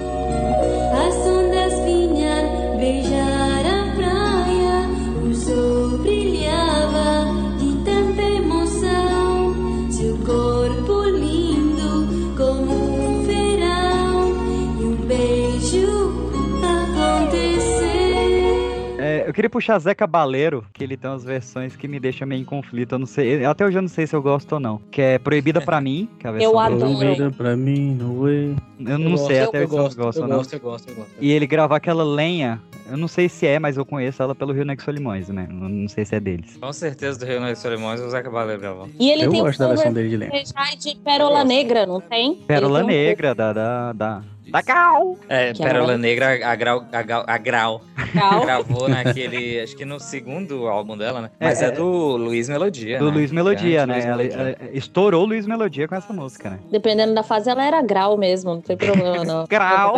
Eu queria puxar Zé Cabaleiro, que ele tem umas versões que me deixam meio em conflito. Eu não sei, até hoje eu não sei se eu gosto ou não. Que é Proibida pra mim, que é a versão Eu do- adoro. Proibida pra mim, no way. Eu não sei até eu se eu gosto, gosto eu ou não. gosto, eu gosto, eu gosto. E ele gravar aquela lenha, eu não sei se é, mas eu conheço ela pelo Rio Negro Solimões, né? Eu não sei se é deles. Com certeza do Rio Negro Solimões, o Zé Cabaleiro gravou. E ele Eu tem gosto da versão dele de. Rejai de Pérola Negra, não tem? Pérola tem um Negra, da, da, da, da Gal. É, Que é Pérola maravilhoso. Negra, a Grau, a, Grau- a Grau. Grau. Gravou naquele, acho que no segundo álbum dela, né? Mas É, é, é. do Luiz Melodia, Do né? Luiz Melodia, né? Luiz Ela, Melodia. ela estourou o Luiz Melodia com essa música, né? Dependendo da fase, ela era grau mesmo, não tem problema, não. Grau.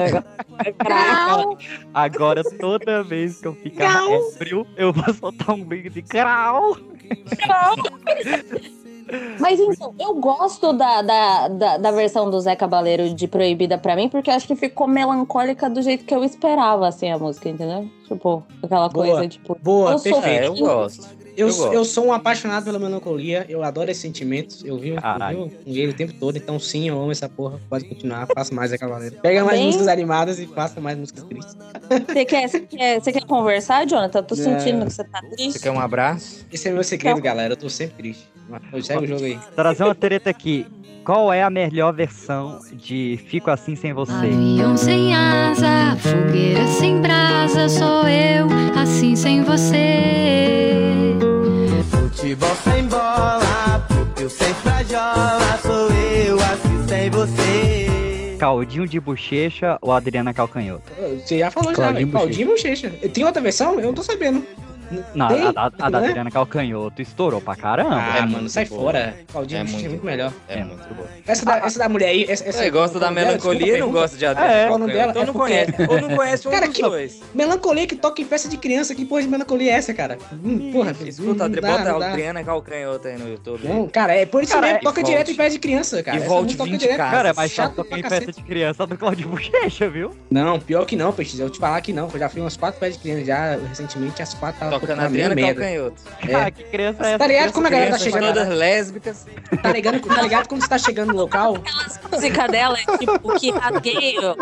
grau. Agora, toda vez que eu ficar ébrio, eu vou soltar um brinco de grau. Mas então, eu gosto da, da, da, da versão do Zé Cabaleiro de Proibida pra mim, porque eu acho que ficou melancólica do jeito que eu esperava, assim, a música, entendeu? Tipo, aquela Boa, coisa, tipo. boa, eu perfeito. É, eu gosto. Eu, Eu eu sou um apaixonado pela melancolia, eu adoro esses sentimentos. Eu vi, eu Caralho. vi com ele o tempo todo, então sim, eu amo essa porra. Pode continuar, faça mais a cavaleiro. Pega mais Bem- músicas animadas e faça mais músicas tristes. Você quer, você, quer, quer conversar, Jonathan? Eu tô sentindo que você tá triste. Você quer um abraço? Esse é meu segredo, galera. Eu tô sempre triste. Mas Segue o jogo aí. Trazer uma treta aqui. Qual é a melhor versão de Fico Assim Sem Você? Avião sem asa, fogueira sem brasa, sou eu, assim sem você. Futebol sem bola, piu sem frajola, sou eu assim sem você. Caldinho de Bochecha ou Adriana Calcanhoto? Você já falou já, Claudinho velho. Claudinho Bochecha. Tem outra versão? Eu não tô sabendo. Não, Tem? a, a- a da Né? Adriana Calcanhoto estourou pra caramba. Ah, mano, sai fora. Claudinho É Bochecha é muito muito melhor. É muito bom. Essa da, essa da mulher aí. Essa, essa, Você gosta da melancolia e não gosta de Adriana É, qual o nome Calcanhoto? dela? Então não É porque- conhece. Ou não conhece um Cara, dos que dois. melancolia que toca em festa de criança. Que porra de melancolia é essa, cara? Hum, porra, Escuta, dá, bota a. Adriana Calcanhoto aí no YouTube. Não, cara, é por isso Cara, mesmo. e Toca direto em festa de criança, cara. E volte música toca 20 direto. casas. Cara, é mais Chato tocar em festa de criança do Claudio Bochecha, viu? Não, pior que não, Peixes. Eu te falar que não. Eu já fui umas quatro festas de criança já recentemente. As quatro tava A Adriana. Calcanhoto. É. Ah, que criança é essa? Tá ligado como a galera tá chegando? todas lésbicas. Tá ligado, tá ligado quando você tá chegando no local? A música dela é tipo, que rasgueio.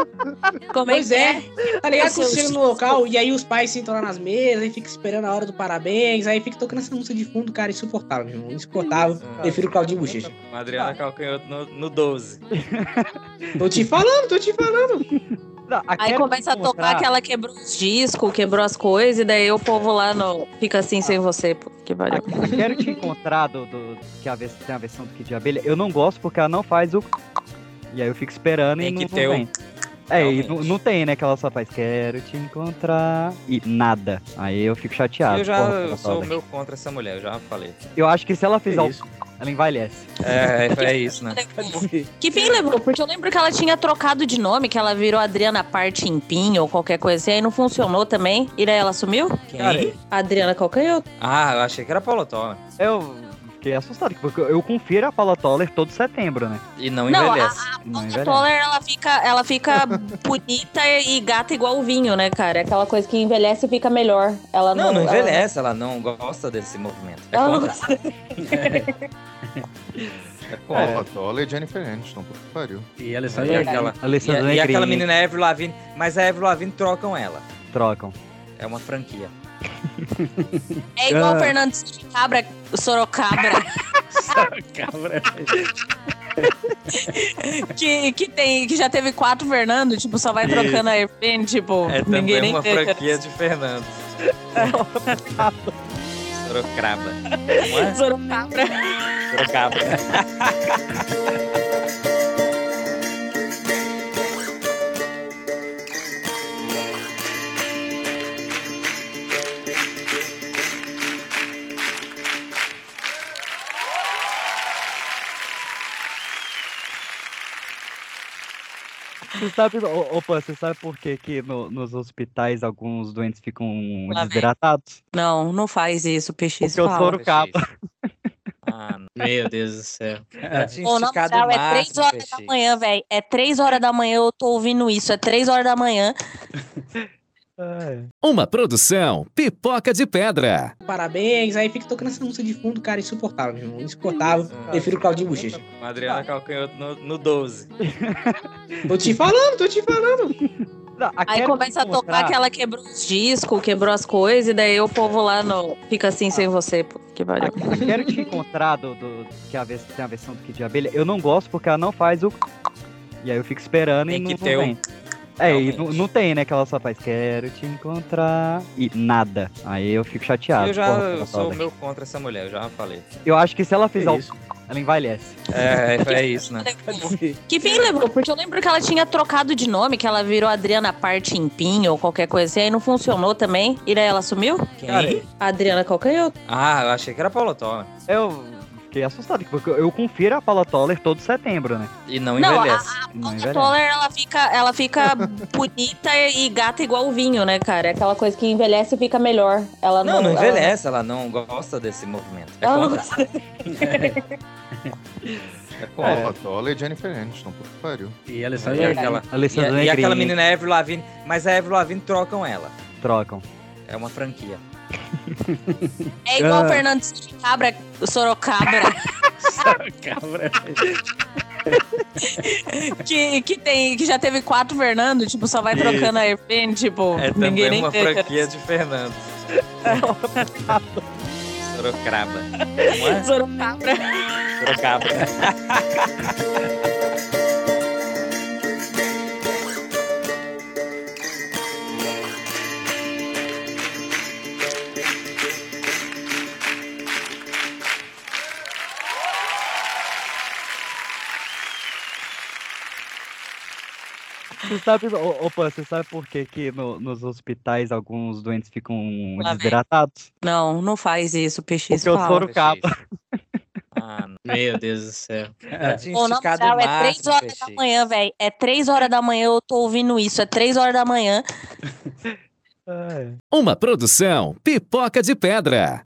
Como é Pois que é. Tá ligado quando Seu você chega no local e aí os pais sentam lá nas mesas e fica esperando a hora do parabéns, aí fica tocando essa música de fundo, cara, insuportável, meu irmão. Insuportável. Prefiro o Claudinho Bochecha. Adriana Calcanhoto no, no 12. Tô te falando, tô te falando. Não, Aí começa a tocar mostrar- que ela quebrou os discos, quebrou as coisas, e daí o povo lá no... fica assim sem você. Que a Quero te encontrar do, do- que a vez, tem a versão do Kid de Abelha. Eu não gosto porque ela não faz o. E aí eu fico esperando e Tem não, que não ter o- vem. É, e não, não tem, né? Que ela só faz quero te encontrar e nada. Aí eu fico chateado. Eu já Porra, eu sou meu contra essa mulher, eu já falei. Eu acho que se ela fizer o... ela envelhece. É, é isso, né? Que fim levou? Porque eu lembro que ela tinha trocado de nome, que ela virou Adriana Partimpim ou qualquer coisa assim, aí não funcionou também. E daí ela sumiu? Quem? Adriana Calcanhoto. Ah, eu achei que era Paula Toller. Eu fiquei assustado, porque eu confiro a Paula Toller todo setembro, né? E não Não, envelhece. Não A envelhece. Toller, ela fica, ela fica bonita e gata igual o vinho, né, cara? É aquela coisa que envelhece e fica melhor. Ela Não, não ela- envelhece, ela não gosta desse movimento. É Ela não contra. É Paula contra. Toller e Jennifer Aniston, puta que pariu. E E Alessandra aquela, Alessandra e, e aquela menina Avril Lavigne, mas a Avril Lavigne trocam ela. Trocam. É uma franquia. É igual Ah. o Fernando Sorocabra, Sorocabra Cabra. que, que, tem, que já teve quatro Fernando, tipo, só vai trocando a Airplane, tipo, É ninguém também nem uma tem. franquia de Fernando. É? Sorocabra. Sorocabra. Você sabe, Pan, você sabe por que, que no- nos hospitais alguns doentes ficam Lá vem. desidratados? Não, não faz isso, PX Porque o fala. Sorocaba. Ah, não. Meu Deus do céu. Já tinha Ô, na esticado moral, o é três máximo, horas da Peixe. manhã, velho. É três horas da manhã, eu tô ouvindo isso. É três horas da manhã. Uma produção Pipoca de Pedra. Parabéns, aí fica tocando essa música de fundo, cara, insuportável, meu irmão. Insuportável. Prefiro o Claudinho Bochecha. A Adriana Calcanhoto no, no 12. Tô te falando, tô te falando. Não, a Aí começa a tocar que ela quebrou os discos, quebrou as coisas, e daí o povo lá no... fica assim sem você. Pô, que pariu. a Quero te encontrar do, do- que é a tem a versão do Kid de Abelha. Eu não gosto porque ela não faz o. E aí eu fico esperando e Tem não, que não ter um- É, e não, não tem, né? Que ela só faz quero te encontrar e nada. Aí eu fico chateado. eu já porra, eu sou Toller. meu contra essa mulher, eu já falei. Eu acho que se ela fizer isso. o. Ela envelhece. É, é, é isso, né? Que fim levou? Porque eu lembro que ela tinha trocado de nome, que ela virou Adriana Partimpim ou qualquer coisa assim, aí não funcionou também. E daí ela sumiu? Quem? Adriana Calcanhoto. Ah, eu achei que era Paula Toller. Eu fiquei assustado, porque eu confiro a Paula Toller todo setembro, né? E não Não, a, envelhece. a Não Paula envelhece. Toller, ela fica, ela fica bonita e gata igual o vinho, né, cara? É aquela coisa que envelhece e fica melhor. Ela não, Não, não ela envelhece, ela não gosta desse movimento. É Ela contra. É contra. Paula Toller e Jennifer Aniston, que pariu. E E Alessandra aquela, Alessandra e, e aquela menina Avril Lavigne, mas a Avril Lavigne trocam ela. Trocam. É uma franquia. É igual Ah. o Fernando Sorocabra, Sorocabra Cabra. que, que, tem, que já teve quatro Fernando, tipo, só vai trocando a Airplane, tipo, É ninguém também nem uma tem. franquia de Fernando. Sorocraba. É? Sorocabra. Sorocabra. Você sabe, Pan, você sabe por que, que no- nos hospitais alguns doentes ficam Lá vem. desidratados? Não, não faz isso, PX Porque eu fala. sou o cabo. Ah, não. Meu Deus do céu. Já tinha Ô, na esticado moral, o é três máximo, horas da Peixe. manhã, velho. É três horas da manhã, eu tô ouvindo isso. É três horas da manhã. É. Uma produção Pipoca de Pedra.